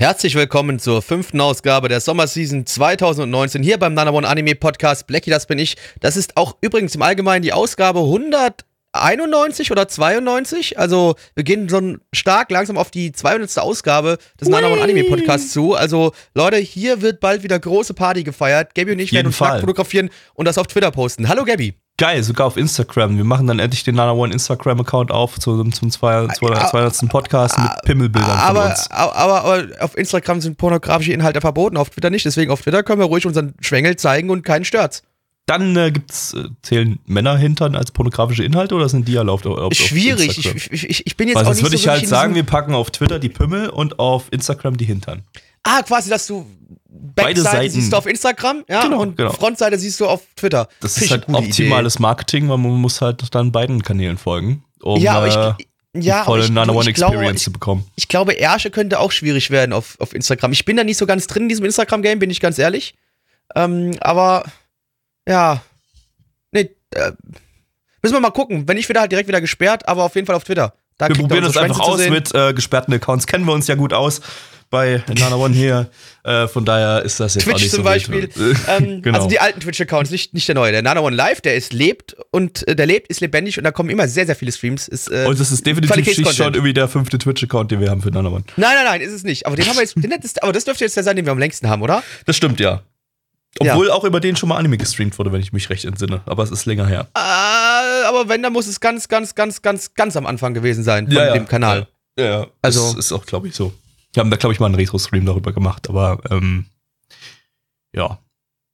Herzlich willkommen zur fünften Ausgabe der Sommerseason 2019 hier beim Nana One Anime Podcast. Blackie, das bin ich. Das ist auch übrigens im Allgemeinen die Ausgabe 191 oder 92. Also wir gehen so stark langsam auf die 200. Ausgabe des Nana One Anime Podcasts zu. Also Leute, hier wird bald wieder große Party gefeiert. Gabby und ich werden uns fotografieren und das auf Twitter posten. Hallo Gabby. Geil, sogar auf Instagram. Wir machen dann endlich den Nana One Instagram-Account auf zum, zum 200. Podcast mit Pimmelbildern aber, von uns. Aber, aber, aber auf Instagram sind pornografische Inhalte verboten, auf Twitter nicht. Deswegen auf Twitter können wir ruhig unseren Schwengel zeigen und keinen stört's. Dann äh, gibt's, äh, zählen Männerhintern als pornografische Inhalte oder sind die erlaubt auf, auf Schwierig. Ich, ich, ich, bin jetzt also auch nicht würde so ich halt sagen, wir packen auf Twitter die Pimmel und auf Instagram die Hintern. Ah, quasi, dass du Beide Backseite Seiten. siehst du auf Instagram, ja, Genau, und genau. Frontseite siehst du auf Twitter. Das Finde ist halt optimales Marketing, weil man muss halt dann beiden Kanälen folgen, um Ja, aber ich- äh, Ja, volle ich, Nana du, One ich, glaube, Experience ich, zu bekommen. ich glaube, Ersche könnte auch schwierig werden auf, auf Instagram. Ich bin da nicht so ganz drin in diesem Instagram-Game, bin ich ganz ehrlich. Ähm, aber ja. Nee, äh, müssen wir mal gucken. Wenn nicht, wird er halt direkt wieder gesperrt, aber auf jeden Fall auf Twitter. Da Wir er probieren das einfach aus mit äh, gesperrten Accounts. Kennen wir uns ja gut aus bei Nana One hier. Äh, von daher ist das jetzt auch Twitch nicht zum so Beispiel. wild. ähm, genau. Also die alten Twitch-Accounts, nicht, nicht der neue. Der Nana One Live, der ist lebt und äh, der lebt, ist lebendig und da kommen immer sehr, sehr viele Streams. Ist, äh, und das ist definitiv schon irgendwie der fünfte Twitch-Account, den wir haben für Nana One. Nein, nein, nein, ist es nicht. Aber den haben wir jetzt, den, ist, aber das dürfte jetzt der sein, den wir am längsten haben, oder? Das stimmt, ja. Obwohl auch über den schon mal Anime gestreamt wurde, wenn ich mich recht entsinne. Aber es ist länger her. Äh, aber wenn, dann muss es ganz, ganz, ganz, ganz, ganz am Anfang gewesen sein von dem Kanal. Ja, ja. Also- Also, das ist auch, glaube ich, so. Wir haben da, glaube ich, mal einen Retro-Stream darüber gemacht, aber ähm, ja.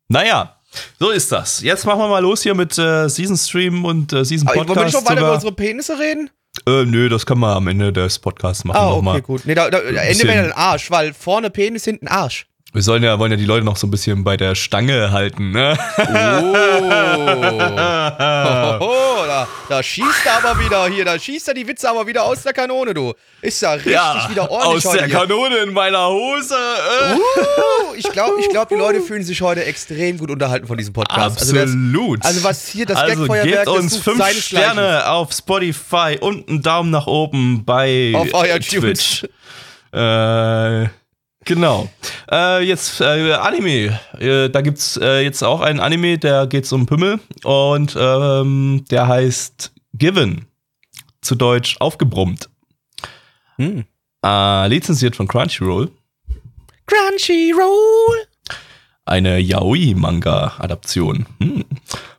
Naja, so ist das. Jetzt machen wir mal los hier mit äh, Season Stream und äh, Season Aber wollen wir Podcast. nicht noch weiter über unsere Penisse reden? äh, nö, das können wir am Ende des Podcasts machen Ah, okay, nochmal. gut. Nee, da, da, Ende wäre dann Arsch, weil vorne Penis, hinten Arsch. Wir sollen ja, wollen ja die Leute noch so ein bisschen bei der Stange halten, ne? Oh. Oh, da, da schießt er aber wieder hier, da schießt er die Witze aber wieder aus der Kanone, du. Ist ja richtig wieder ordentlich aus heute der hier. Kanone in meiner Hose. Äh. Uh, ich glaube, ich glaub, die Leute fühlen sich heute extrem gut unterhalten von diesem Podcast. Also, das, Absolut. also was hier das Also Gagfeuerwerk gebt uns das fünf. Sterne auf Spotify und einen Daumen nach oben bei Auf euer Twitch. Äh, genau. Äh, jetzt äh, Anime. Äh, da gibt's äh, jetzt auch einen Anime, der geht um Pimmel und ähm, der heißt Given. Zu Deutsch aufgebrummt. Hm. Äh, lizenziert von Crunchyroll. Crunchyroll. eine Yaoi-Manga-Adaption hm.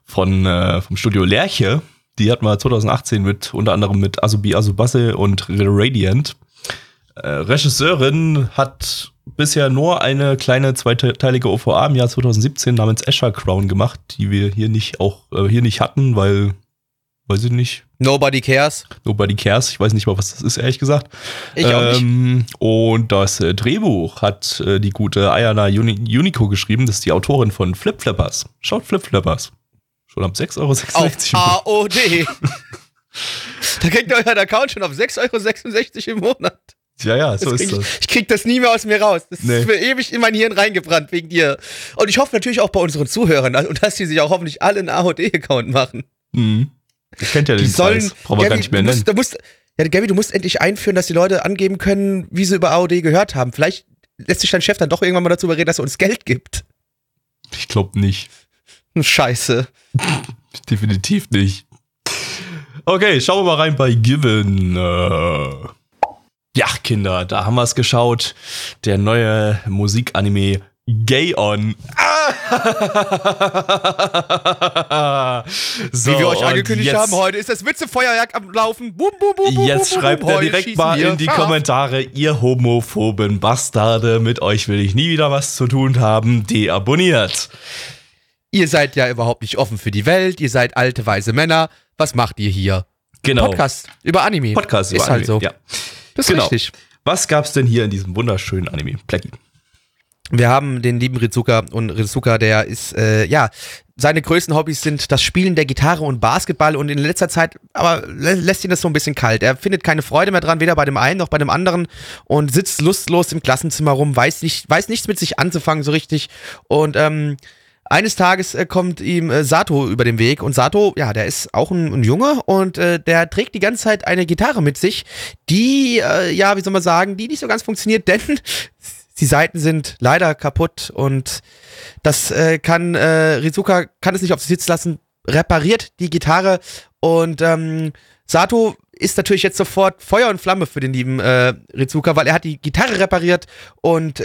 von äh, vom Studio Lerche. Die hatten wir 2018 mit unter anderem mit Asobi Asubase und Radiant. Äh, Regisseurin hat bisher nur eine kleine zweiteilige OVA im Jahr 2017 namens Asher Crown gemacht, die wir hier nicht auch äh, hier nicht hatten, weil weiß ich nicht, Nobody cares. Nobody cares. Ich weiß nicht mal, was das ist, ehrlich gesagt. Ich auch nicht. Ähm, Und das äh, Drehbuch hat äh, die gute Ayana Uni Unico geschrieben. Das ist die Autorin von Flip Flippers. Schaut Flip Flippers. Schon ab 6,66 Euro. Auf AOD. da kriegt ihr euren Account schon auf 6,66 Euro im Monat. Ja, ja, so Das ist krieg das. ich, krieg das nie mehr aus mir raus. Das Nee. ist für ewig in mein Hirn reingebrannt wegen dir. Und ich hoffe natürlich auch bei unseren Zuhörern und dass die sich auch hoffentlich alle einen AOD-Account machen. Mhm. Ich kennt ja Die den sollen. Preis. Brauchen wir gar nicht mehr nennen. musst, du musst, ja, Gabi, du musst endlich einführen, dass die Leute angeben können, wie sie über AOD gehört haben. Vielleicht lässt sich dein Chef dann doch irgendwann mal dazu überreden, dass er uns Geld gibt. Ich glaube nicht. Scheiße. Definitiv nicht. Okay, schauen wir mal rein bei Given. Äh, Ja, Kinder, da haben wir es geschaut. Der neue Musikanime Gay On. Ah! so, Wie wir euch angekündigt jetzt, haben, heute ist das Witzefeuerwerk am Laufen. Bum, bum, bum, bum, Jetzt schreibt er direkt mal in die. Kommentare, ihr homophoben Bastarde, mit euch will ich nie wieder was zu tun haben, deabonniert. Ihr seid ja überhaupt nicht offen für die Welt, ihr seid alte, weise Männer. Was macht ihr hier? Genau. Podcast über Anime. Podcast Ist über halt Anime, so. Ja. Das ist Genau. richtig. Was gab's denn hier in diesem wunderschönen Anime? Blackie. Wir haben den lieben Rizuka und Rizuka, der ist, äh, ja, seine größten Hobbys sind das Spielen der Gitarre und Basketball und in letzter Zeit aber lä lässt ihn das so ein bisschen kalt. Er findet keine Freude mehr dran, weder bei dem einen noch bei dem anderen und sitzt lustlos im Klassenzimmer rum, weiß nicht, weiß nichts mit sich anzufangen so richtig und ähm, eines Tages äh, kommt ihm äh, Sato über den Weg und Sato, ja, der ist auch ein, ein Junge und äh, der trägt die ganze Zeit eine Gitarre mit sich, die, äh, ja, wie soll man sagen, die nicht so ganz funktioniert, denn die Seiten sind leider kaputt und das äh, kann äh, Rizuka kann es nicht auf sich sitzen lassen, repariert die Gitarre und ähm, Sato ist natürlich jetzt sofort Feuer und Flamme für den lieben äh, Rizuka, weil er hat die Gitarre repariert und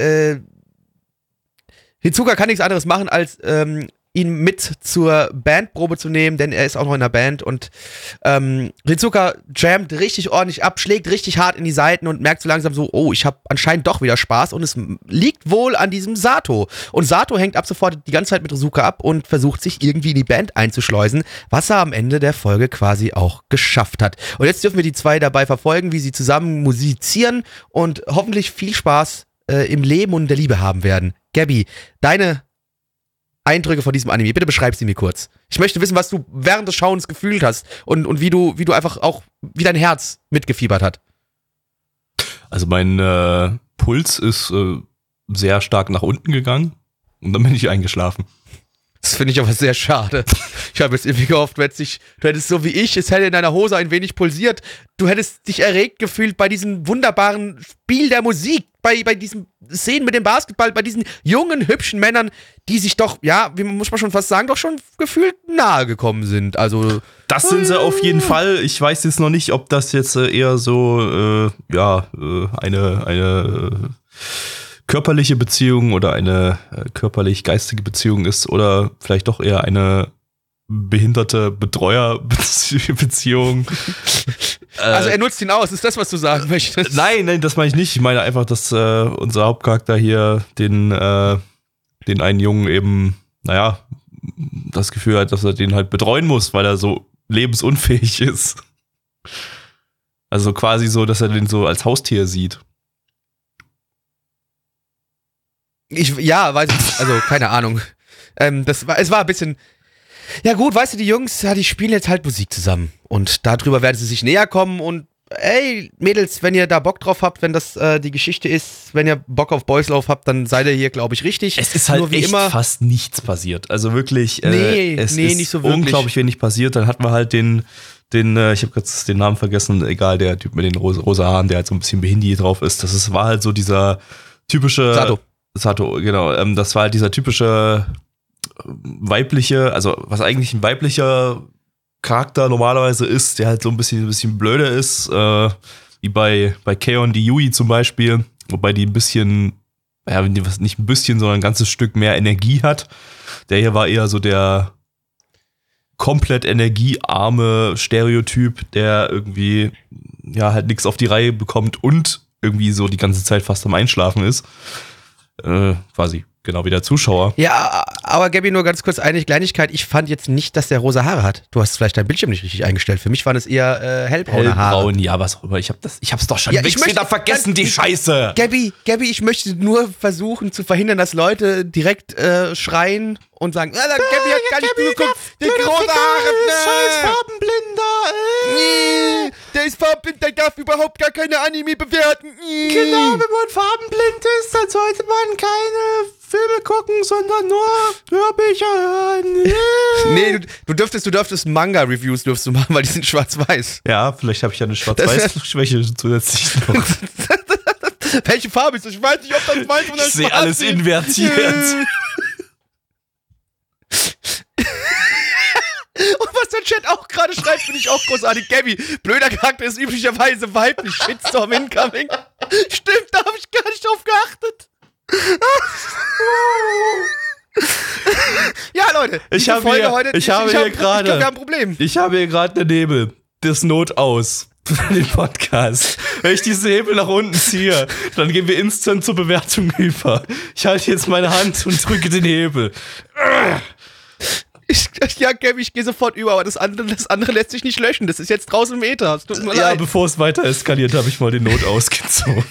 Rizuka kann nichts anderes machen, als ähm, ihn mit zur Bandprobe zu nehmen, denn er ist auch noch in der Band und ähm, Rizuka jammt richtig ordentlich ab, schlägt richtig hart in die Seiten und merkt so langsam so, oh, ich habe anscheinend doch wieder Spaß und es liegt wohl an diesem Sato. Und Sato hängt ab sofort die ganze Zeit mit Rizuka ab und versucht sich irgendwie in die Band einzuschleusen, was er am Ende der Folge quasi auch geschafft hat. Und jetzt dürfen wir die zwei dabei verfolgen, wie sie zusammen musizieren und hoffentlich viel Spaß äh, im Leben und in der Liebe haben werden. Gabby, deine Eindrücke von diesem Anime, bitte beschreib sie mir kurz. Ich möchte wissen, was du während des Schauens gefühlt hast und, und wie du, wie du einfach auch, wie dein Herz mitgefiebert hat. Also mein äh, Puls ist äh, sehr stark nach unten gegangen und dann bin ich eingeschlafen. Das finde ich aber sehr schade. Ich habe jetzt irgendwie gehofft, du hättest, dich, du hättest so wie ich, es hätte in deiner Hose ein wenig pulsiert. Du hättest dich erregt gefühlt bei diesem wunderbaren Spiel der Musik, bei, bei diesen Szenen mit dem Basketball, bei diesen jungen, hübschen Männern, die sich doch, ja, wie muss man schon fast sagen, doch schon gefühlt nahe gekommen sind. Also, Das sind sie auf jeden Fall. Ich weiß jetzt noch nicht, ob das jetzt äh, eher so, äh, ja, äh, eine, eine äh, körperliche Beziehung oder eine äh, körperlich-geistige Beziehung ist oder vielleicht doch eher eine behinderte Betreuer-Beziehung. also er nutzt ihn aus, ist das, was du sagen möchtest? Nein, nein, das meine ich nicht. Ich meine einfach, dass äh, unser Hauptcharakter hier den, äh, den einen Jungen eben, naja, das Gefühl hat, dass er den halt betreuen muss, weil er so lebensunfähig ist. Also quasi so, dass er den so als Haustier sieht. Ich, ja, weiß ich, also keine Ahnung. Ähm, das war, es war ein bisschen. Ja gut, weißt du, die Jungs, ja, die spielen jetzt halt Musik zusammen und darüber werden sie sich näher kommen und ey, Mädels, wenn ihr da Bock drauf habt, wenn das äh, die Geschichte ist, wenn ihr Bock auf Boys Love habt, dann seid ihr hier, glaube ich, richtig. Es ist halt Nur wie echt immer. fast nichts passiert. Also wirklich, Nee, äh, es nee, ist nicht so wirklich. unglaublich wenig passiert. Dann hatten wir halt den, den, äh, ich habe jetzt den Namen vergessen, egal, der Typ mit den rosa, rosa Haaren, der halt so ein bisschen behindi drauf ist. Das ist, war halt so dieser typische Sato. Sato, genau. Ähm, das war halt dieser typische äh, weibliche, also was eigentlich ein weiblicher Charakter normalerweise ist, der halt so ein bisschen, ein bisschen blöder ist, äh, wie bei, bei Keon die Yui zum Beispiel, wobei die ein bisschen, ja, nicht ein bisschen, sondern ein ganzes Stück mehr Energie hat. Der hier war eher so der komplett energiearme Stereotyp, der irgendwie ja halt nichts auf die Reihe bekommt und irgendwie so die ganze Zeit fast am Einschlafen ist. Äh, quasi, genau wie der Zuschauer. Ja, aber Gabby, nur ganz kurz eine Kleinigkeit. Ich fand jetzt nicht, dass der rosa Haare hat. Du hast vielleicht dein Bildschirm nicht richtig eingestellt. Für mich waren es eher äh, hellbraune Haare. Hellbraun, ja, was auch immer. Ich hab das, ich hab's doch schon Ja, ich möchte- wieder vergessen, die Scheiße. Gabby, Gabby, ich möchte nur versuchen zu verhindern, dass Leute direkt äh, schreien und sagen, ah, Gabby hat gar nicht zugeguckt, der große Haare, ne. Farbenblinder, Nee, der ist farbenblind, der darf überhaupt gar keine Anime bewerten. Nee. Genau, wenn man farbenblind ist, dann sollte man keine Filme gucken, sondern nur Hörbücher hören. Nee, du, du dürftest, du dürftest Manga-Reviews dürftest du machen, weil die sind schwarz-weiß. Ja, vielleicht habe ich ja eine Schwarz-Weiß-Schwäche zusätzlich noch. Welche Farbe ist das? Ich weiß nicht, ob das weiß oder Ich sehe schwarz alles ist. invertiert. Und was der Chat auch gerade schreibt, finde ich auch großartig. Gabby, blöder Charakter ist üblicherweise weiblich. Shitstorm incoming. Stimmt, da habe ich gar nicht drauf geachtet. ja, Leute. Ich habe Folge hier- heute, ich habe hab- hier Ich gerade- glaube, wir haben ein Problem. Ich habe hier gerade eine Nebel. Das Not aus. Für den Podcast. Wenn ich diese Hebel nach unten ziehe, dann gehen wir instant zur Bewertung über. Ich halte jetzt meine Hand und drücke den Hebel. Ich, ja, Gabby, ich gehe sofort über, aber das andere, das andere lässt sich nicht löschen. Das ist jetzt draußen im Ether. Es tut mir Ja, leid. bevor es weiter eskaliert, habe ich mal den Not ausgezogen.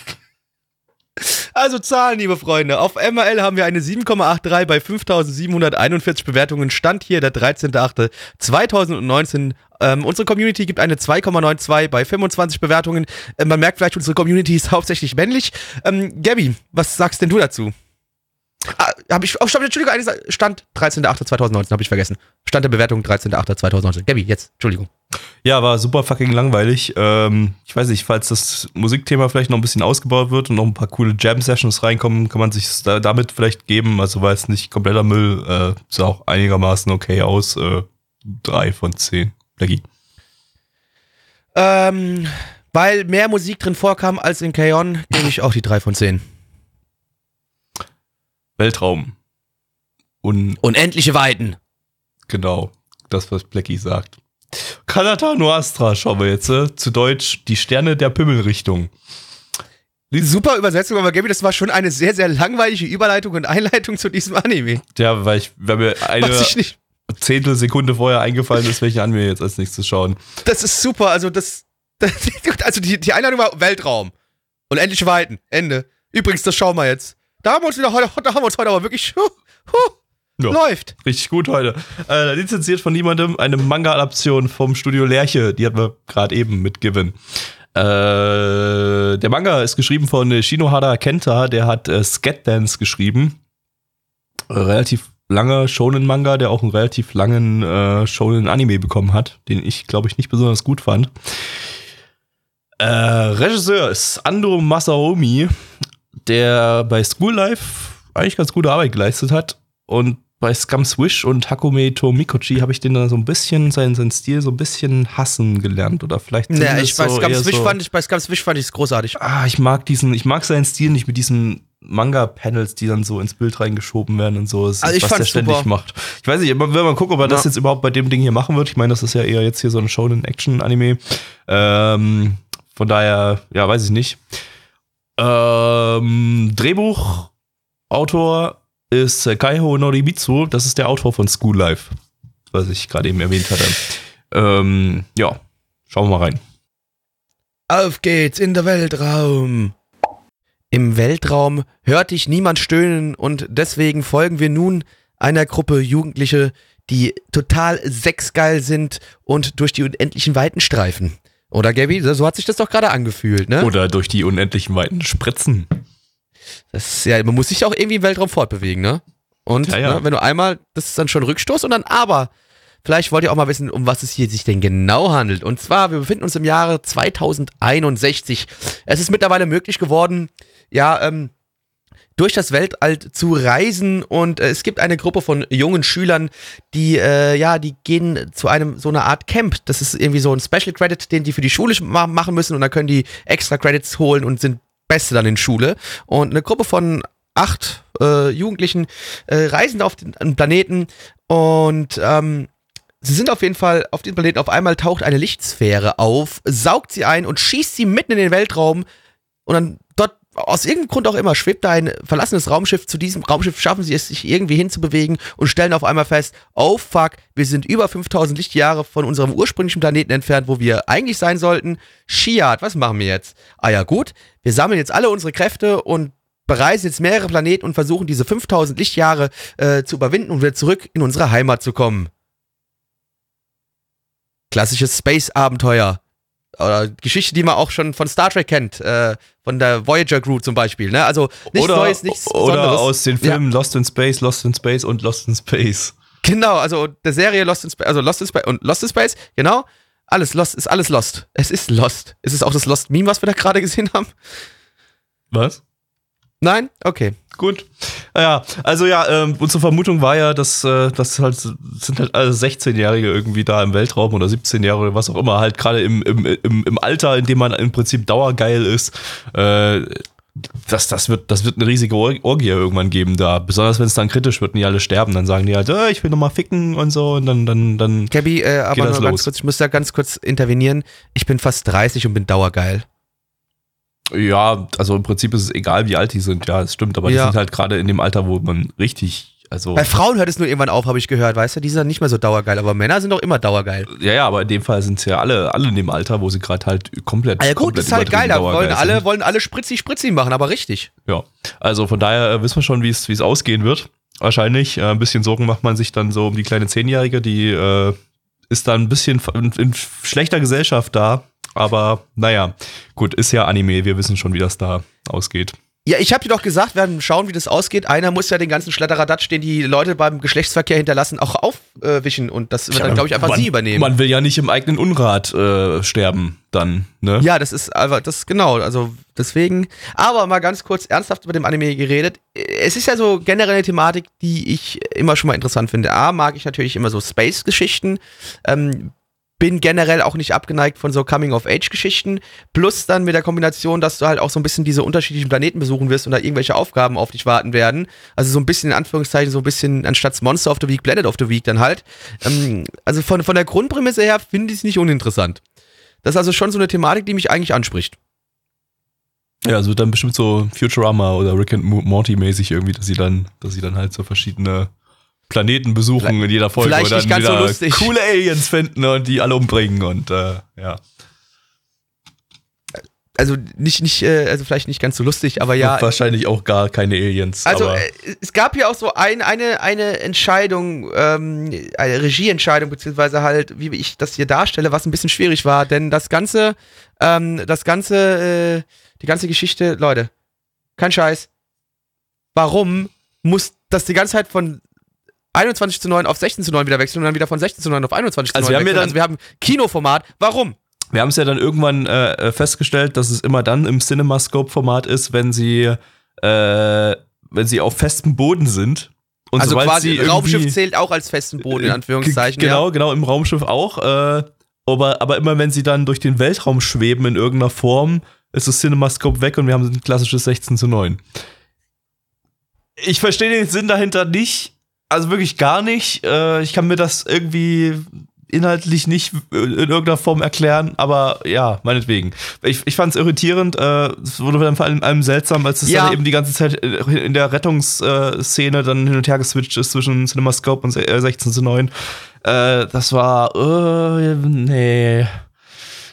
Also Zahlen, liebe Freunde. Auf MRL haben wir eine 7,83 bei 5741 Bewertungen. Stand hier der 13.08.2019. Ähm, unsere Community gibt eine 2,92 bei 25 Bewertungen. Äh, man merkt vielleicht, unsere Community ist hauptsächlich männlich. Ähm, Gabby, was sagst denn du dazu? Ah, hab ich, oh, stopp, Entschuldigung, eines- Stand 13.08.2019, habe ich vergessen. Stand der Bewertung 13.08.2019. Gabby, jetzt, Entschuldigung. Ja, war super fucking langweilig. Ähm, ich weiß nicht, falls das Musikthema vielleicht noch ein bisschen ausgebaut wird und noch ein paar coole Jam-Sessions reinkommen, kann man sich da, damit vielleicht geben. Also war jetzt nicht kompletter Müll, äh, sah auch einigermaßen okay aus. Äh, drei von zehn. Blackie. Ähm, weil mehr Musik drin vorkam als in K-On, gebe ich auch die 3 von 10. Weltraum. Und Unendliche Weiten. genau, das, was Blackie sagt. Kanata no Astra schauen wir jetzt. Äh, zu Deutsch, die Sterne der Pimmelrichtung. Super Übersetzung, aber Gaby, das war schon eine sehr, sehr langweilige Überleitung und Einleitung zu diesem Anime. Ja, weil ich, wenn mir eine. Zehntelsekunde vorher eingefallen ist, welche an wir jetzt als nächstes schauen. Das ist super, also das. das also die, die Einleitung war Weltraum. Unendliche Weiten. Ende. Übrigens, das schauen wir jetzt. Da haben wir uns wieder heute, da haben wir uns heute aber wirklich. Huh, huh, Ja. Läuft. Richtig gut heute. Äh, lizenziert von niemandem, eine Manga-Adaption vom Studio Lerche, die hatten wir gerade eben mit Given. Äh, der Manga ist geschrieben von Shinohara Kenta, der hat äh, Dance geschrieben. Äh, relativ langer Shonen-Manga, der auch einen relativ langen äh, Shonen-Anime bekommen hat, den ich, glaube ich, nicht besonders gut fand. Äh, Regisseur ist Ando Masaomi, der bei School Life eigentlich ganz gute Arbeit geleistet hat. Und bei Scum Swish und Hakume Tomikochi habe ich den dann so ein bisschen, seinen, seinen Stil so ein bisschen hassen gelernt. Oder vielleicht Ja, ich, bei so Scum eher Switch so, fand ich, bei Scum Switch fand ich es großartig. Ah, ich mag diesen, ich mag seinen Stil nicht mit diesen Manga-Panels, die dann so ins Bild reingeschoben werden und so. Das Also ist, ich was der ständig super. macht. Ich weiß nicht, man will mal gucken, ob er das Ja. jetzt überhaupt bei dem Ding hier machen wird. Ich meine, das ist ja eher jetzt hier so ein Shonen-Action-Anime. Ähm, von daher, ja, weiß ich nicht. Ähm, Drehbuch, Autor ist äh, Kaiho Norimitsu. Das ist der Autor von School Life, was ich gerade eben erwähnt hatte. Ähm, ja, schauen wir mal rein. Auf geht's in der Weltraum. Im Weltraum hört dich niemand stöhnen und deswegen folgen wir nun einer Gruppe Jugendliche, die total sexgeil sind und durch die unendlichen Weiten streifen. Oder Gabby, so hat sich das doch gerade angefühlt, ne? Oder durch die unendlichen Weiten spritzen. Das ja, man muss sich auch irgendwie im Weltraum fortbewegen, ne? Und Ja, ja. Ne, wenn du einmal, das ist dann schon Rückstoß und dann aber. Vielleicht wollt ihr auch mal wissen, um was es hier sich denn genau handelt. Und zwar, wir befinden uns im Jahre 2061. Es ist mittlerweile möglich geworden, ja, ähm, durch das Weltall zu reisen und äh, es gibt eine Gruppe von jungen Schülern, die äh, ja, die gehen zu einem so einer Art Camp. Das ist irgendwie so ein Special Credit, den die für die Schule ma machen müssen und dann können die extra Credits holen und sind Beste dann in Schule. Und eine Gruppe von acht äh, Jugendlichen äh, reisen auf den Planeten und ähm, Sie sind auf jeden Fall auf diesem Planeten. Auf einmal taucht eine Lichtsphäre auf, saugt sie ein und schießt sie mitten in den Weltraum. Und dann dort, aus irgendeinem Grund auch immer, schwebt da ein verlassenes Raumschiff. Zu diesem Raumschiff schaffen sie es, sich irgendwie hinzubewegen und stellen auf einmal fest, oh fuck, wir sind über 5000 Lichtjahre von unserem ursprünglichen Planeten entfernt, wo wir eigentlich sein sollten. Shiat, was machen wir jetzt? Ah ja gut, wir sammeln jetzt alle unsere Kräfte und bereisen jetzt mehrere Planeten und versuchen diese 5000 Lichtjahre äh, zu überwinden und wieder zurück in unsere Heimat zu kommen klassisches Space-Abenteuer. Oder Geschichte, die man auch schon von Star Trek kennt, äh, von der Voyager Crew zum Beispiel. Ne? Also nichts oder, Neues, nichts Oder Besonderes. aus den Filmen Lost in Space, Lost in Space und Lost in Space. Genau, also der Serie Lost in Space, also Lost in Space und Lost in Space, genau. Alles Lost, ist alles Lost. Es ist Lost. Ist es auch das Lost-Meme, was wir da gerade gesehen haben? Was? Nein? Okay. Gut. Ja, also ja, ähm, unsere Vermutung war ja, dass äh, das halt sind halt alle 16-Jährige irgendwie da im Weltraum oder 17-Jährige oder was auch immer, halt gerade im, im, im, im Alter, in dem man im Prinzip dauergeil ist, äh, das, das, wird, das wird eine riesige Or Orgie irgendwann geben da. Besonders wenn es dann kritisch wird und die alle sterben, dann sagen die halt, äh, ich will nochmal ficken und so und dann, dann, dann. Gabby, äh, aber nur ganz kurz, ich muss da ganz kurz intervenieren. Ich bin fast 30 und bin dauergeil. Ja, also im Prinzip ist es egal, wie alt die sind, ja, es stimmt, aber Ja. die sind halt gerade in dem Alter, wo man richtig Also, Bei Frauen hört es nur irgendwann auf, habe ich gehört, weißt du? Die sind nicht mehr so dauergeil, aber Männer sind doch immer dauergeil. ja, ja, aber in dem Fall sind es ja alle, alle in dem Alter, wo sie gerade halt komplett. Gut, komplett das ist halt geil, da wollen alle, sind. wollen alle spritzi spritzi machen, aber richtig. Ja, also von daher äh, wissen wir schon, wie es wie es ausgehen wird. Wahrscheinlich. Äh, ein bisschen Sorgen macht man sich dann so um die kleine Zehnjährige, die äh, ist dann ein bisschen in, in schlechter Gesellschaft da. Aber naja, gut, ist ja Anime, wir wissen schon, wie das da ausgeht. Ja, ich habe dir doch gesagt, wir werden schauen, wie das ausgeht. Einer muss ja den ganzen Schletteradatsch, den die Leute beim Geschlechtsverkehr hinterlassen, auch aufwischen. Und das wird dann, glaube ich, einfach man, sie übernehmen. Man will ja nicht im eigenen Unrat äh, sterben, dann, ne? Ja, das ist einfach, das genau, also deswegen. Aber mal ganz kurz ernsthaft über dem Anime geredet. Es ist ja so generell eine Thematik, die ich immer schon mal interessant finde. A, mag ich natürlich immer so Space-Geschichten. Ähm, bin generell auch nicht abgeneigt von so Coming-of-Age-Geschichten. Plus dann mit der Kombination, dass du halt auch so ein bisschen diese unterschiedlichen Planeten besuchen wirst und da irgendwelche Aufgaben auf dich warten werden. Also so ein bisschen in Anführungszeichen, so ein bisschen anstatt Monster of the Week, Planet of the Week dann halt. Ähm, also von, von der Grundprämisse her finde ich es nicht uninteressant. Das ist also schon so eine Thematik, die mich eigentlich anspricht. Ja, also dann bestimmt so Futurama oder Rick and Mo- Morty mäßig irgendwie, dass sie dann, dass sie dann halt so verschiedene Planeten besuchen in jeder Folge vielleicht und dann nicht ganz so lustig. coole Aliens finden und die alle umbringen und äh, ja. Also nicht, nicht, äh, also vielleicht nicht ganz so lustig, aber ja. Wahrscheinlich auch gar keine Aliens. Also äh, es gab ja auch so ein, eine, eine Entscheidung, ähm, eine Regieentscheidung, beziehungsweise halt, wie ich das hier darstelle, was ein bisschen schwierig war, denn das Ganze, ähm, das Ganze, äh, die ganze Geschichte, Leute, kein Scheiß. Warum muss das die ganze Zeit von 21 zu 9 auf 16 zu 9 wieder wechseln und dann wieder von 16 zu 9 auf 21 zu 9 Also wir haben wechseln? dann- also wir haben Kinoformat. Warum? wir haben es ja dann irgendwann äh, festgestellt, dass es immer dann im CinemaScope-Format ist, wenn sie, äh, wenn sie auf festem Boden sind. Und also quasi Raumschiff zählt auch als festen Boden, in Äh, Anführungszeichen. G- Genau, ja. genau, im Raumschiff auch. Äh, aber, aber immer wenn sie dann durch den Weltraum schweben in irgendeiner Form, ist das CinemaScope weg und wir haben ein klassisches 16 zu 9. Ich verstehe den Sinn dahinter nicht. Also wirklich gar nicht. Äh, ich kann mir das irgendwie inhaltlich nicht in irgendeiner Form erklären, aber ja, meinetwegen. Ich, ich fand es irritierend, äh, es wurde dann vor allem, allem seltsam, als es Ja. dann eben die ganze Zeit äh, in der Rettungsszene dann hin und her geswitcht ist zwischen CinemaScope und äh, 16 zu 9. Äh, das war, äh, nee.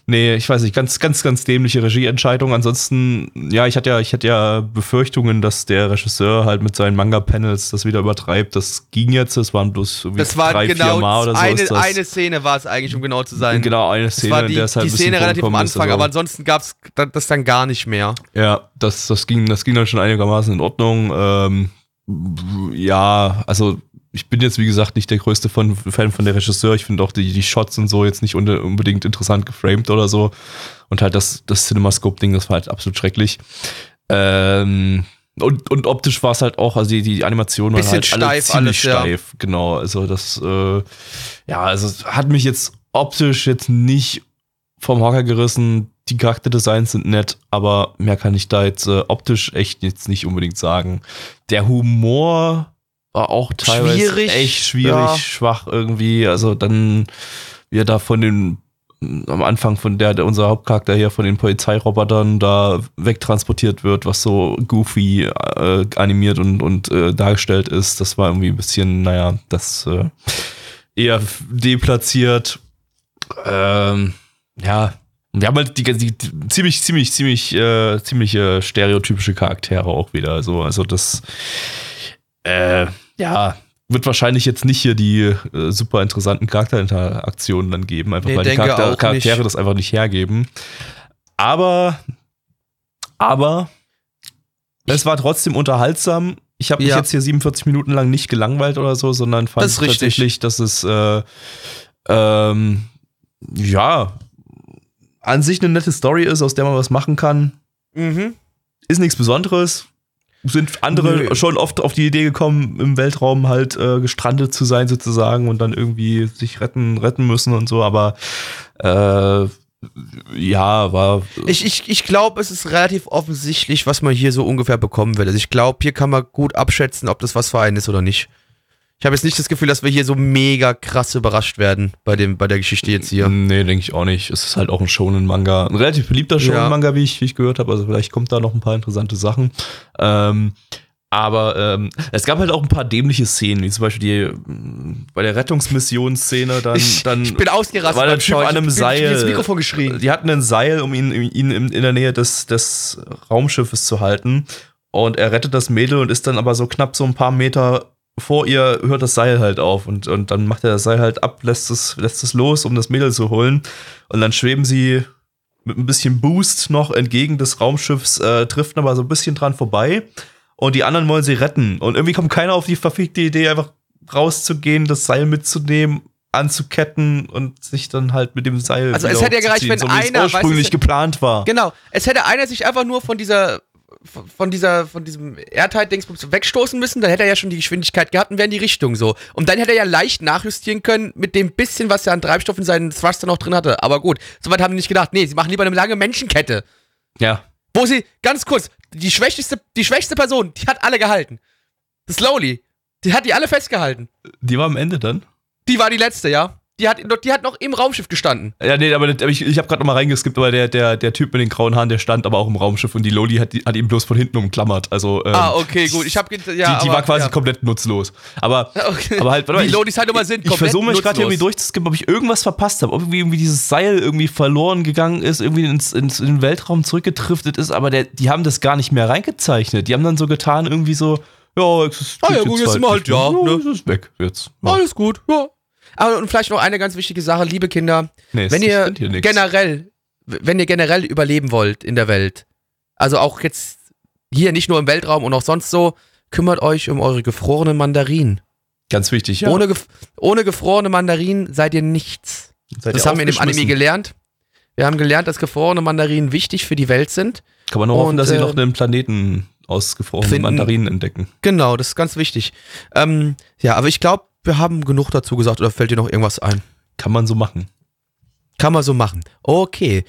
Nee, ich weiß nicht, ganz, ganz, ganz dämliche Regieentscheidung. Ansonsten, ja, ich hatte ja, ich hatte ja Befürchtungen, dass der Regisseur halt mit seinen Manga-Panels das wieder übertreibt. Das ging jetzt, das waren bloß irgendwie Das war drei, genau vier Mal oder so. eine, ist das. eine Szene war es eigentlich, um genau zu sein. genau, eine das Szene, war in die, der es halt die Szene relativ am Anfang, also- aber ansonsten gab es das dann gar nicht mehr. Ja, das, das, ging, das ging dann schon einigermaßen in Ordnung. Ähm, ja, also ich bin jetzt, wie gesagt, nicht der größte von, Fan von der Regisseur. Ich finde auch die, die Shots und so jetzt nicht unbedingt interessant geframed oder so. Und halt das, das CinemaScope-Ding, das war halt absolut schrecklich. Ähm, und, und optisch war es halt auch, also die, die Animation war halt alle steif ziemlich alles, ja. steif, genau. Also das, äh, ja, also es hat mich jetzt optisch jetzt nicht vom Hocker gerissen. Die Charakterdesigns sind nett, aber mehr kann ich da jetzt äh, optisch echt jetzt nicht unbedingt sagen. Der Humor war auch teilweise Schwierig, echt schwierig, ja. schwach irgendwie. Also dann wir da von den am Anfang von der, der unser Hauptcharakter hier von den Polizeirobotern da wegtransportiert wird, was so goofy äh, animiert und, und äh, dargestellt ist. Das war irgendwie ein bisschen, naja, das äh, eher deplatziert. Ähm, ja, wir haben halt die, die, die ziemlich, ziemlich, ziemlich, äh, ziemliche stereotypische Charaktere auch wieder. Also, also das, äh, ja, wird wahrscheinlich jetzt nicht hier die äh, super interessanten Charakterinteraktionen dann geben, einfach Nee, weil die Charakter, Charaktere das einfach nicht hergeben. Aber, aber, es war trotzdem unterhaltsam. Ich habe mich Ja. jetzt hier 47 Minuten lang nicht gelangweilt oder so, sondern fand Das ist richtig. tatsächlich, dass es äh, ähm, ja an sich eine nette Story ist, aus der man was machen kann. Mhm. Ist nichts Besonderes. Sind andere Nö. schon oft auf die Idee gekommen, im Weltraum halt äh, gestrandet zu sein sozusagen und dann irgendwie sich retten, retten müssen und so, aber äh, ja, war Ich, ich, ich glaube, es ist relativ offensichtlich, was man hier so ungefähr bekommen will. Also ich glaube, hier kann man gut abschätzen, ob das was für einen ist oder nicht. Ich habe jetzt nicht das Gefühl, dass wir hier so mega krass überrascht werden bei, dem, bei der Geschichte jetzt hier. Nee, denke ich auch nicht. Es ist halt auch ein Shonen-Manga. Ein relativ beliebter Shonen-Manga, wie, ich, wie ich gehört habe. Also vielleicht kommt da noch ein paar interessante Sachen. Ähm, Aber ähm, es gab halt auch ein paar dämliche Szenen, wie zum Beispiel die ähm, bei der Rettungsmissionsszene dann, Ich, dann ich bin ausgerastet. war der Typ an einem ich bin, Ich Seil. ins Mikrofon geschrien. Die hatten ein Seil, um ihn, ihn in, in der Nähe des, des Raumschiffes zu halten. Und er rettet das Mädel und ist dann aber so knapp so ein paar Meter vor ihr, hört das Seil halt auf. Und, und dann macht er das Seil halt ab, lässt es, lässt es los, um das Mädel zu holen. Und dann schweben sie mit ein bisschen Boost noch entgegen des Raumschiffs, äh, trifft aber so ein bisschen dran vorbei. Und die anderen wollen sie retten. Und irgendwie kommt keiner auf die verfickte Idee, einfach rauszugehen, das Seil mitzunehmen, anzuketten und sich dann halt mit dem Seil. Also es hätte ja gereicht, wenn so einer, weißt du, ursprünglich es- geplant war. Genau. Es hätte einer sich einfach nur von dieser von dieser, von diesem Erdheit-Dingsbums wegstoßen müssen, dann hätte er ja schon die Geschwindigkeit gehabt und wäre in die Richtung so. Und dann hätte er ja leicht nachjustieren können mit dem bisschen, was er an Treibstoff in seinen Thruster noch drin hatte. Aber gut, soweit haben die nicht gedacht. Nee, sie machen lieber eine lange Menschenkette. Ja. Wo sie, ganz kurz, die schwächste, die schwächste Person, die hat alle gehalten. Slowly. Die hat die alle festgehalten. Die war am Ende dann? Die war die letzte, ja. Die hat, die hat noch im Raumschiff gestanden. Ja, nee, aber ich, ich habe gerade noch mal reingeskippt, aber der, der, der Typ mit den grauen Haaren, der stand aber auch im Raumschiff und die Loli hat, die, hat ihn bloß von hinten umklammert. Also, ähm, ah, okay, gut. Ich hab, ja, die, die aber, war quasi ja. komplett nutzlos. Aber, Okay. aber halt, warte ich- Lodis halt immer sind. ich versuche mich gerade irgendwie durchzuskippen, ob ich irgendwas verpasst habe. Ob irgendwie, irgendwie dieses Seil irgendwie verloren gegangen ist, irgendwie ins, ins, in den Weltraum zurückgetriftet ist, aber der, die haben das gar nicht mehr reingezeichnet. Die haben dann so getan, irgendwie so, ja, existiert Ah ja, gut, jetzt halt mehr. ja, ne? es ist weg jetzt. Ja. Alles gut, ja. Aber und vielleicht noch eine ganz wichtige Sache, liebe Kinder. Nee, wenn ihr generell, wenn ihr generell überleben wollt in der Welt, also auch jetzt hier nicht nur im Weltraum und auch sonst so, kümmert euch um eure gefrorenen Mandarinen. Ganz wichtig, ja. Ohne, gef ohne gefrorene Mandarinen seid ihr nichts. Seid das ihr haben wir in dem Anime gelernt. Wir haben gelernt, dass gefrorene Mandarinen wichtig für die Welt sind. Kann man nur hoffen, dass sie äh, noch einen Planeten aus gefrorenen finden. Mandarinen entdecken. Genau, das ist ganz wichtig. Ähm, ja, aber ich glaube, wir haben genug dazu gesagt. Oder fällt dir noch irgendwas ein? Kann man so machen. Kann man so machen. Okay.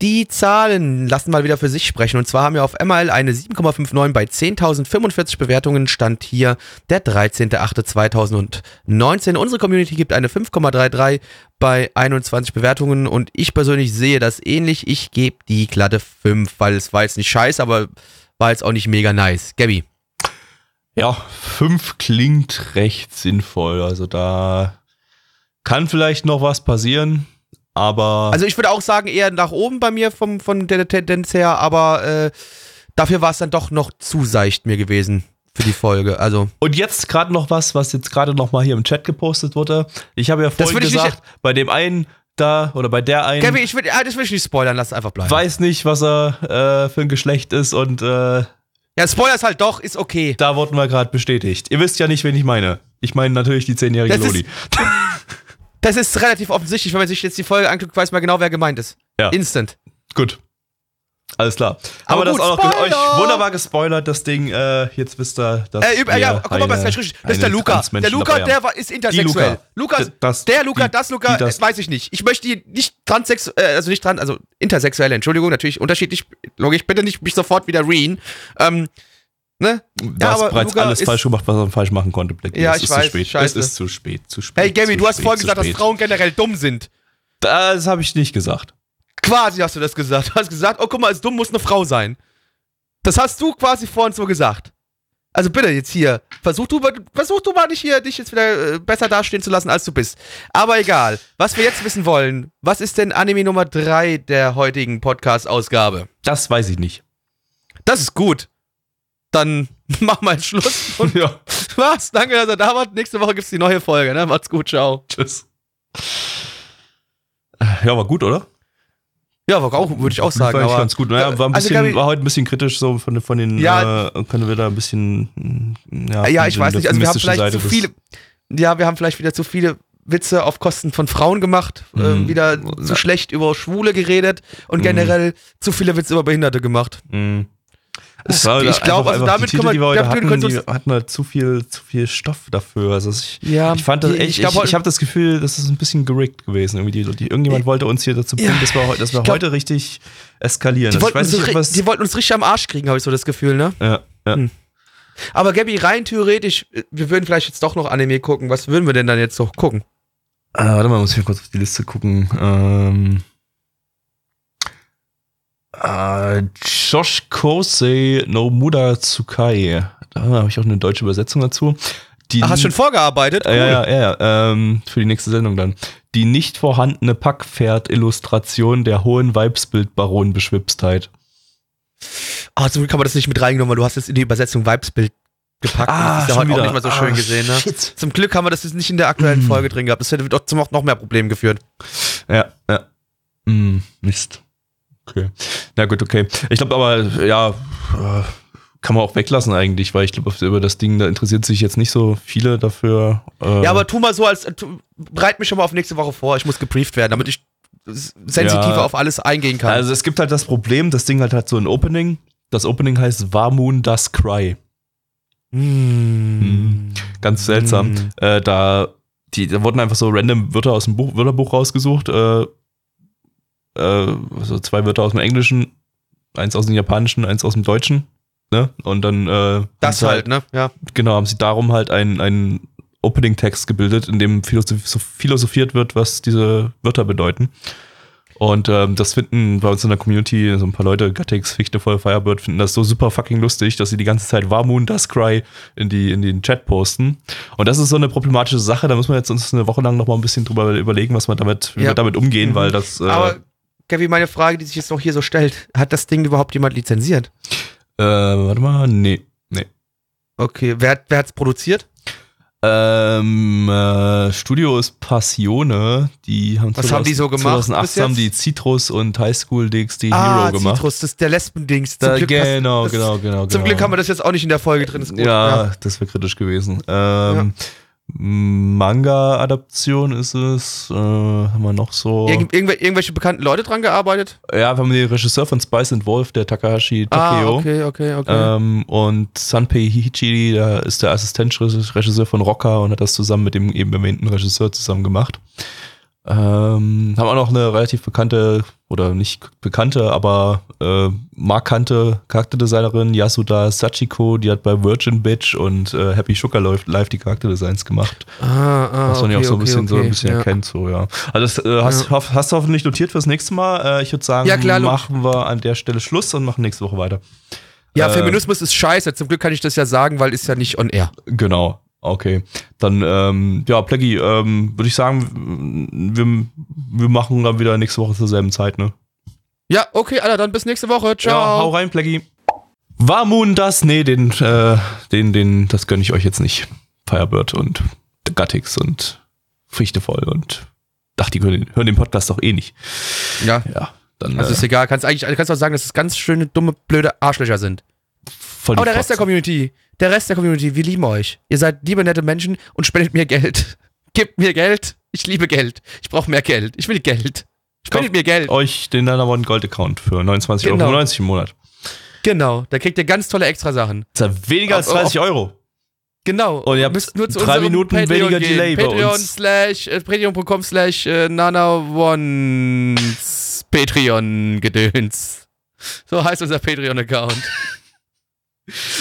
Die Zahlen lassen mal wieder für sich sprechen. Und zwar haben wir auf ML eine 7,59 bei 10.045 Bewertungen. Stand hier der 13.08.2019. Unsere Community gibt eine 5,33 bei 21 Bewertungen. Und ich persönlich sehe das ähnlich. Ich gebe die glatte 5, weil es war jetzt nicht scheiße, aber war jetzt auch nicht mega nice. Gabby. Ja, fünf klingt recht sinnvoll. Also da kann vielleicht noch was passieren, aber Also ich würde auch sagen, eher nach oben bei mir vom, von der Tendenz her, aber äh, dafür war es dann doch noch zu seicht mir gewesen für die Folge. Also. und jetzt gerade noch was, was jetzt gerade noch mal hier im Chat gepostet wurde. Ich habe ja vorhin gesagt, bei dem einen da oder bei der einen Gabby, ich will, ah, das will ich nicht spoilern, lass es einfach bleiben. weiß nicht, was er äh, für ein Geschlecht ist und äh, ja, Spoiler ist halt doch, ist okay. da wurden wir gerade bestätigt. Ihr wisst ja nicht, wen ich meine. Ich meine natürlich die zehnjährige Das ist- Loli. Das ist relativ offensichtlich, wenn man sich jetzt die Folge anguckt, weiß man genau, wer gemeint ist. Ja. Instant. Gut. Alles klar. Aber Aber das gut, auch noch euch wunderbar gespoilert, das Ding. Äh, jetzt wisst ihr, dass Äh, wir ja, guck mal, eine- ist richtig. Das ist der Luca. Der Luca, der war, ist intersexuell. Luca. Lukas, das- der Luca, die- das Luca, die das- das weiß ich nicht. Ich möchte die nicht transsexuell, äh, also nicht trans, also intersexuelle, Entschuldigung, natürlich unterschiedlich, logisch, bitte nicht mich sofort wieder reen. Ähm, ne? Du Ja, hast bereits Luca alles falsch gemacht, was man falsch machen konnte, Blackie. Ja, es ich ist weiß, zu spät. scheiße. Es ist zu spät, zu spät. Hey, Gabby, du hast vorhin gesagt, dass. Frauen generell dumm sind. Das habe ich nicht gesagt. Quasi hast du das gesagt. Du hast gesagt, oh, guck mal, als dumm muss eine Frau sein. Das hast du quasi vorhin so gesagt. Also bitte jetzt hier, versuch du, mal- versuch du mal nicht hier, dich jetzt wieder äh, besser dastehen zu lassen, als du bist. Aber egal. Was wir jetzt wissen wollen, was ist denn Anime Nummer 3 der heutigen Podcast-Ausgabe? Das weiß ich nicht. Das ist gut. Dann mach mal Schluss. Und ja, was? Danke, dass ihr da wart. Nächste Woche gibt's die neue Folge, ne? Macht's gut, ciao. tschüss. Ja, war gut, oder? Ja, auch, würde ich auch sagen. Aber, ganz gut. Naja, war, ein Also, bisschen, Gabi- war heute ein bisschen kritisch so von, von den, Ja. äh, können wir da ein bisschen, mm, ja, Ja, ich weiß nicht, also wir haben vielleicht Seite zu viele, ja, wir haben vielleicht wieder zu viele Witze auf Kosten von Frauen gemacht, äh, Mhm. wieder zu schlecht über Schwule geredet und Mhm. generell zu viele Witze über Behinderte gemacht. Mhm. Das- war ich glaube, also damit die können wir- Titel, die wir hatten, können wir die uns- hatten halt zu viel, zu viel Stoff dafür. Also ich, Ja, ich fand das ich ich, ich, heute- habe das Gefühl, das ist ein bisschen gerickt gewesen. Irgendwie die, die, irgendjemand wollte uns hier dazu bringen, Ja, dass wir, dass wir ich glaub- heute richtig eskalieren. Die Also ich wollten, uns nicht, was. die wollten uns richtig am Arsch kriegen, habe ich so das Gefühl, ne? ja, ja. Hm. Aber Gabby, rein theoretisch, äh, wir würden vielleicht jetzt doch noch Anime gucken. Was würden wir denn dann jetzt noch gucken? Äh, warte mal, muss ich mal kurz auf die Liste gucken. Ähm, äh, Josh Kosei no Muda Tsukai Da habe ich auch eine deutsche Übersetzung dazu. Die Ach, hast schon vorgearbeitet? Cool. Ja, ja, ja, ja ähm, für die nächste Sendung dann. Die nicht vorhandene Packpferd-Illustration der hohen Weibsbild-Baron-Beschwipstheit. Ah, zum Glück haben wir das nicht mit reingenommen, weil du hast jetzt in die Übersetzung Weibsbild gepackt. Ah, das ist ja heute auch wieder. nicht mal so schön Ah, gesehen, ne? shit. Zum Glück haben wir das jetzt nicht in der aktuellen Folge drin gehabt. Das hätte doch zum noch mehr Problemen geführt. Ja, ja. Hm, Mist. Okay. Na gut, okay. Ich glaube aber, ja, äh, kann man auch weglassen eigentlich, weil ich glaube, über das Ding, da interessiert sich jetzt nicht so viele dafür. Äh, Ja, aber tu mal so, als tu, bereit mich schon mal auf nächste Woche vor. Ich muss gebrieft werden, damit ich sensitiver Ja. auf alles eingehen kann. Also es gibt halt das Problem, das Ding halt hat so ein Opening. Das Opening heißt Warmoon Does Cry. Mm. Ganz seltsam. Mm. Äh, da, die, da wurden einfach so random Wörter aus dem Buch, Wörterbuch rausgesucht. Äh, äh, so zwei Wörter aus dem Englischen, eins aus dem Japanischen, eins aus dem Deutschen. Ne? Und dann äh, Das halt, ne? Ja. genau, haben sie darum halt einen, Opening-Text gebildet, in dem philosoph so philosophiert wird, was diese Wörter bedeuten. Und ähm, das finden bei uns in der Community so ein paar Leute, Gattix, Fichte voll Firebird, finden das so super fucking lustig, dass sie die ganze Zeit Warmoon, Das Cry in, die, in den Chat posten. Und das ist so eine problematische Sache, da müssen wir jetzt uns eine Woche lang noch mal ein bisschen drüber überlegen, was wir damit, wie Ja. wir damit umgehen, Mhm. weil das. Äh, Aber, Kevin, meine Frage, die sich jetzt noch hier so stellt, hat das Ding überhaupt jemand lizenziert? äh, warte mal, nee. Nee. Okay, wer, hat- wer hat's produziert? Ähm, äh, Studio ist Passione. Die haben Was haben die so gemacht 2008 bis jetzt? haben die Citrus und High School DxD ah, Hero gemacht. Citrus, das ist der Lesbendings. Zum Da, Glück genau, das, genau, genau, Zum genau. Glück haben wir das jetzt auch nicht in der Folge drin. Ist gut. Ja, das wäre kritisch gewesen. Ähm, Manga-Adaption ist es. Äh, haben wir noch so. Irgendw irgendw irgendwelche bekannten Leute dran gearbeitet? ja, wir haben den Regisseur von Spice and Wolf, der Takahashi Ah, Takeo. okay, okay, okay. Ähm, und Sanpei Hichi, der ist der Assistenzregisseur von Rocker und hat das zusammen mit dem eben erwähnten Regisseur zusammen gemacht. Ähm, haben auch noch eine relativ bekannte, oder nicht bekannte, aber äh, markante Charakterdesignerin, Yasuda Sachiko, die hat bei Virgin Bitch und äh, Happy Sugar Live die Charakterdesigns gemacht. ah, ah, Was man ja auch so ein okay, bisschen, so okay, ein bisschen ja. erkennt, so, ja. Also das äh, hast, Ja. hast du hoffentlich notiert fürs nächste Mal. Äh, ich würde sagen, Ja, klar, machen wir an der Stelle Schluss und machen nächste Woche weiter. Ja, Äh, Feminismus ist scheiße. Zum Glück kann ich das ja sagen, weil ist ja nicht on air. Genau. Okay, dann ähm, ja, Pleggy, ähm, würde ich sagen, wir, wir machen dann wieder nächste Woche zur selben Zeit, ne? Ja, okay, Alter, dann bis nächste Woche. Ciao. Ja, hau rein, Pleggy. War Moon das? Nee, den, äh, den, den, das gönne ich euch jetzt nicht. Firebird und Gattix und Frichtevoll und ach, die hören, hören den Podcast doch eh nicht. ja. Ja, dann Also ist äh, egal, kannst eigentlich kannst auch sagen, dass es ganz schöne, dumme, blöde Arschlöcher sind. Voll Aber der Rest der. Community, der Rest der Community, wir lieben euch. Ihr seid liebe, nette Menschen und spendet mir Geld. Gebt mir Geld. Ich liebe Geld. Ich brauche mehr Geld. Ich will Geld. Spendet mir Geld. euch den Dynamon Gold Account für 29,95 Genau. Euro im Monat. Genau. Da kriegt ihr ganz tolle extra Sachen. Das ist ja weniger als Auf- auf- 30 Euro. Genau. Und ihr habt Müsst nur zu drei Minuten Patreon weniger gehen. Delay bei Patreon uns. slash, äh, patreon.com slash äh, nanaones Patreon Gedöns. So heißt unser Patreon-Account.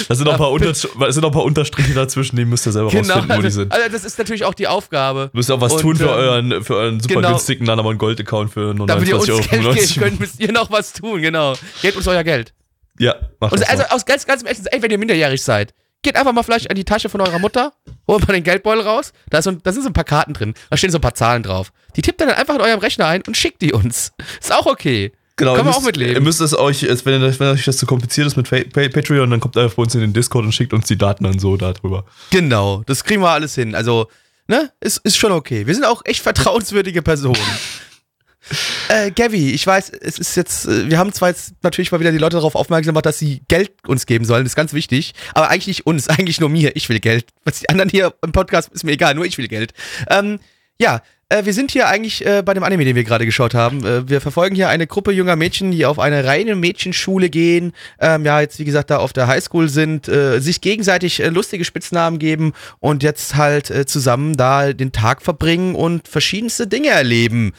Da sind noch ein paar, Ja, Unter da sind noch ein paar Unterstriche dazwischen, die müsst ihr selber Genau. rausfinden, wo die Also, sind. also das ist natürlich auch die Aufgabe. Müsst ihr auch was und, tun für ähm, euren, für euren super genau. günstigen Nanamon Gold Account für nur Damit ihr uns 29,95 Euro. Geld geben könnt, müsst ihr noch was tun, genau. Gebt uns euer Geld. Ja, macht Und das also mal. aus ganz, ganz im Ernst, ey, wenn ihr minderjährig seid, geht einfach mal vielleicht an die Tasche von eurer Mutter, holt mal den Geldbeutel raus, da, ist so, da sind so ein paar Karten drin, da stehen so ein paar Zahlen drauf. Die tippt ihr dann einfach in eurem Rechner ein und schickt die uns. Ist auch okay. Genau, Kann man müsst, auch mitleben. Ihr müsst es euch, wenn, ihr- wenn euch das zu kompliziert ist mit Patreon, dann kommt einfach bei uns in den Discord und schickt uns die Daten dann so darüber. Genau, das kriegen wir alles hin. Also, ne, ist, ist schon okay. Wir sind auch echt vertrauenswürdige Personen. äh, Gavi, ich weiß, es ist jetzt, äh, wir haben zwar jetzt natürlich mal wieder die Leute darauf aufmerksam gemacht, dass sie Geld uns geben sollen, das ist ganz wichtig, aber eigentlich nicht uns, eigentlich nur mir. Ich will Geld. Was die anderen hier im Podcast ist mir egal, nur ich will Geld. Ähm, ja, äh, wir sind hier eigentlich äh, bei dem Anime, den wir gerade geschaut haben. Äh, wir verfolgen hier eine Gruppe junger Mädchen, die auf eine reine Mädchenschule gehen, ähm, ja, jetzt wie gesagt da auf der Highschool sind, äh, sich gegenseitig äh, lustige Spitznamen geben und jetzt halt äh, zusammen da den Tag verbringen und verschiedenste Dinge erleben.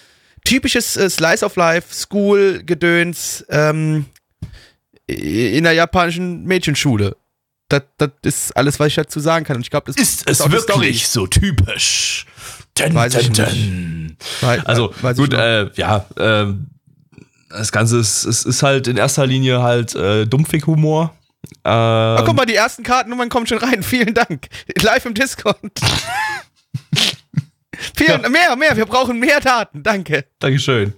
Typisches Slice of Life, School, Gedöns, ähm, in der japanischen Mädchenschule. Das, das ist alles, was ich dazu sagen kann. Und ich glaube, das Ist auch die Story. so typisch? Dun, Weiß ich dun. Weil- Also weiß gut, äh, ja, ähm, das Ganze ist, ist, ist halt in erster Linie halt äh, Dumpfig-Humor. Ähm, oh, guck mal, die ersten Kartennummern kommen schon rein. Vielen Dank. Live im Discord. Viel, ja. Mehr, mehr. Wir brauchen mehr Daten. Danke. Dankeschön.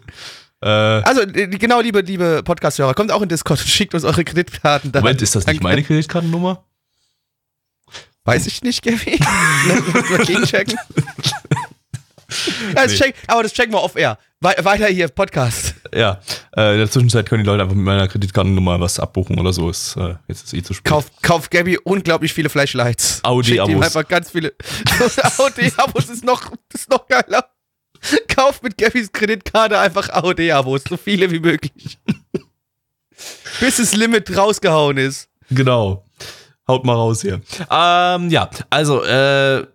Äh, also, genau, liebe, liebe Podcast-Hörer, kommt auch in Discord und schickt uns eure Kreditkarten. Moment, ist das nicht meine Kreditkartennummer? Weiß ich nicht, Gabby. Mal gegenchecken. Ja, das nee. check, aber das checken wir off-air. We weiter hier, Podcast. Ja, äh, in der Zwischenzeit können die Leute einfach mit meiner Kreditkartennummer was abbuchen oder so. Ist, äh, jetzt ist eh zu spät. Kauf, kauf Gabby unglaublich viele Flashlights. Audi-Abos. einfach ganz viele. Audi-Abos ist noch, ist noch geiler. Kauf mit Gabbys Kreditkarte einfach Audi-Abos, so viele wie möglich. Bis das Limit rausgehauen ist. Genau. Haut mal raus hier. Ähm, ja, also, äh,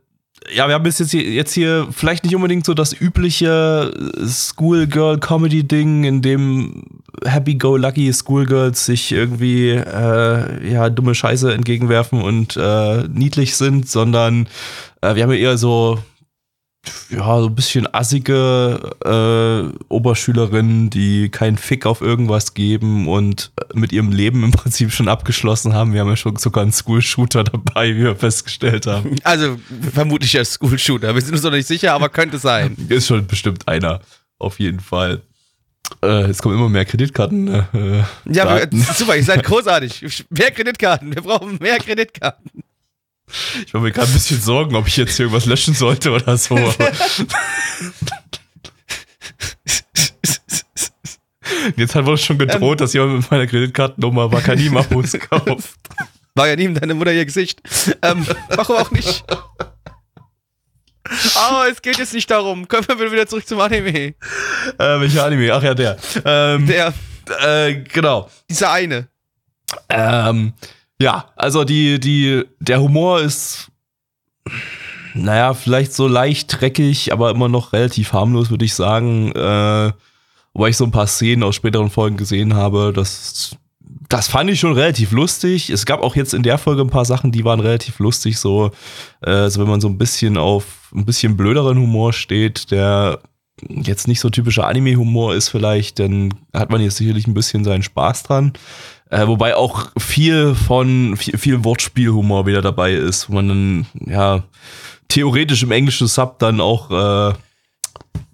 ja, wir haben bis jetzt hier, jetzt hier vielleicht nicht unbedingt so das übliche Schoolgirl-Comedy-Ding, in dem Happy-Go-Lucky Schoolgirls sich irgendwie äh, ja dumme Scheiße entgegenwerfen und äh, niedlich sind, sondern äh, wir haben ja eher so ja, so ein bisschen assige äh, Oberschülerinnen, die keinen Fick auf irgendwas geben und mit ihrem Leben im Prinzip schon abgeschlossen haben. Wir haben ja schon sogar einen School-Shooter dabei, wie wir festgestellt haben. Also vermutlich der School-Shooter. Wir sind uns noch nicht sicher, aber könnte sein. Ist schon bestimmt einer. Auf jeden Fall. Äh, es kommen immer mehr Kreditkarten. Äh, ja, super, ihr seid großartig. Mehr Kreditkarten. Wir brauchen mehr Kreditkarten. Ich mache mir gerade ein bisschen Sorgen, ob ich jetzt hier irgendwas löschen sollte oder so. jetzt hat wohl schon gedroht, ähm, dass jemand mit meiner Kreditkartennummer Wakanim-Abos kauft. War ja nie deine Mutter ihr Gesicht. Ähm, warum auch nicht? Oh, es geht jetzt nicht darum. Kommen wir wieder zurück zum Anime. Äh, welcher Anime? Ach ja, der. Ähm, der. Äh, genau. Dieser eine. Ähm, ja, also die, die, der Humor ist, naja, vielleicht so leicht dreckig, aber immer noch relativ harmlos, würde ich sagen. Äh, wobei ich so ein paar Szenen aus späteren Folgen gesehen habe, das, das fand ich schon relativ lustig. Es gab auch jetzt in der Folge ein paar Sachen, die waren relativ lustig, so, äh, also wenn man so ein bisschen auf ein bisschen blöderen Humor steht, der jetzt nicht so typischer Anime-Humor ist vielleicht, dann hat man jetzt sicherlich ein bisschen seinen Spaß dran. Äh, wobei auch viel von, viel, viel Wortspielhumor wieder dabei ist, wo man dann, ja, theoretisch im englischen Sub dann auch, äh,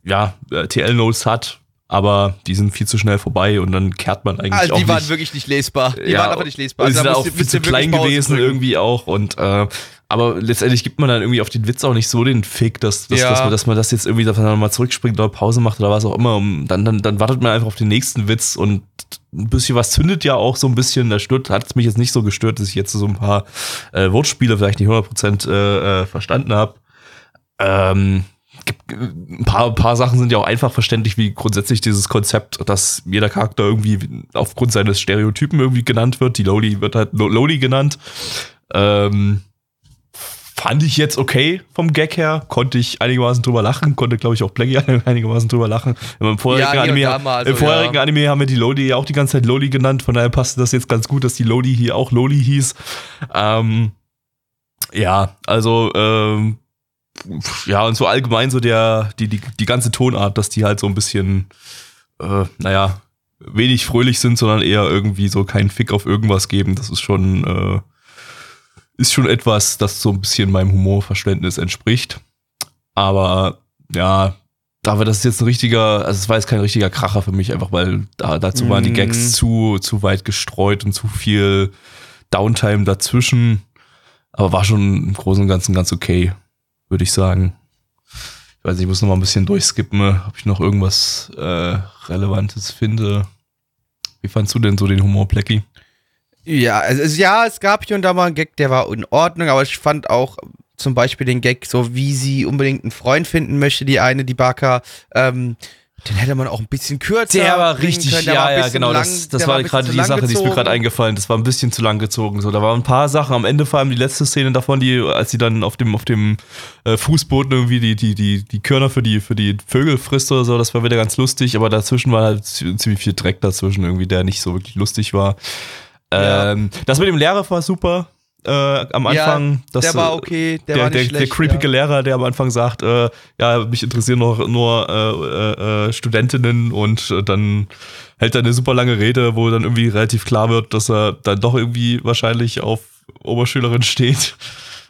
ja, äh, TL-Notes hat, aber die sind viel zu schnell vorbei und dann kehrt man eigentlich also die auch waren nicht. wirklich nicht lesbar. Die ja, waren einfach nicht lesbar. Die sind also auch viel zu klein gewesen irgendwie auch und äh, aber letztendlich gibt man dann irgendwie auf den Witz auch nicht so den Fick, dass, dass, ja. dass, man, dass man das jetzt irgendwie dass man mal zurückspringt oder Pause macht oder was auch immer. Um, dann, dann, dann wartet man einfach auf den nächsten Witz und ein bisschen was zündet ja auch so ein bisschen. Da stört, hat es mich jetzt nicht so gestört, dass ich jetzt so ein paar äh, Wortspiele vielleicht nicht 100% äh, äh, verstanden habe. Ähm, gibt, ein paar, ein paar Sachen sind ja auch einfach verständlich, wie grundsätzlich dieses Konzept, dass jeder Charakter irgendwie aufgrund seines Stereotypen irgendwie genannt wird. Die Loli wird halt Loli genannt. Ähm, fand ich jetzt okay vom Gag her. Konnte ich einigermaßen drüber lachen. Konnte, glaube ich, auch Blackie einigermaßen drüber lachen. Im vorherigen, ja, Anime, mal, im vorherigen ja. Anime haben wir die Loli ja auch die ganze Zeit Loli genannt. Von daher passte das jetzt ganz gut, dass die Loli hier auch Loli hieß. Ähm, ja, also ähm, ja, und so allgemein so der, die, die, die ganze Tonart, dass die halt so ein bisschen, äh, naja, wenig fröhlich sind, sondern eher irgendwie so keinen Fick auf irgendwas geben. Das ist schon, äh, ist schon etwas, das so ein bisschen meinem Humorverständnis entspricht. Aber ja, aber das ist jetzt ein richtiger, also es war jetzt kein richtiger Kracher für mich, einfach weil da, dazu waren die Gags mhm. zu, zu weit gestreut und zu viel Downtime dazwischen. Aber war schon im Großen und Ganzen ganz okay, würde ich sagen. Ich weiß nicht, ich muss noch mal ein bisschen durchskippen, ob ich noch irgendwas äh, Relevantes finde. Wie fandst du denn so den Humor, Plecky? Ja, also ja, es gab hier und da mal einen Gag, der war in Ordnung, aber ich fand auch zum Beispiel den Gag, so wie sie unbedingt einen Freund finden möchte, die eine, die Baka, ähm, den hätte man auch ein bisschen kürzer. Der war richtig, können. Der ja, war ja, genau. Lang, das, das war, gerade die Sache, gezogen. die ist mir gerade eingefallen. Das war ein bisschen zu lang gezogen. So, da waren ein paar Sachen. Am Ende vor allem die letzte Szene davon, die, als sie dann auf dem, auf dem äh, Fußboden irgendwie die, die, die, die Körner für die, für die Vögel frisst oder so, das war wieder ganz lustig. Aber dazwischen war halt ziemlich viel Dreck dazwischen irgendwie, der nicht so wirklich lustig war. Ähm, Das mit dem Lehrer war super. Äh, am Anfang. Ja, dass, der war äh, okay, der, der, war nicht der, schlecht. der creepige ja. Lehrer, der am Anfang sagt, äh, ja, mich interessieren noch nur äh, äh, äh, Studentinnen und dann hält er eine super lange Rede, wo dann irgendwie relativ klar wird, dass er dann doch irgendwie wahrscheinlich auf Oberschülerin steht.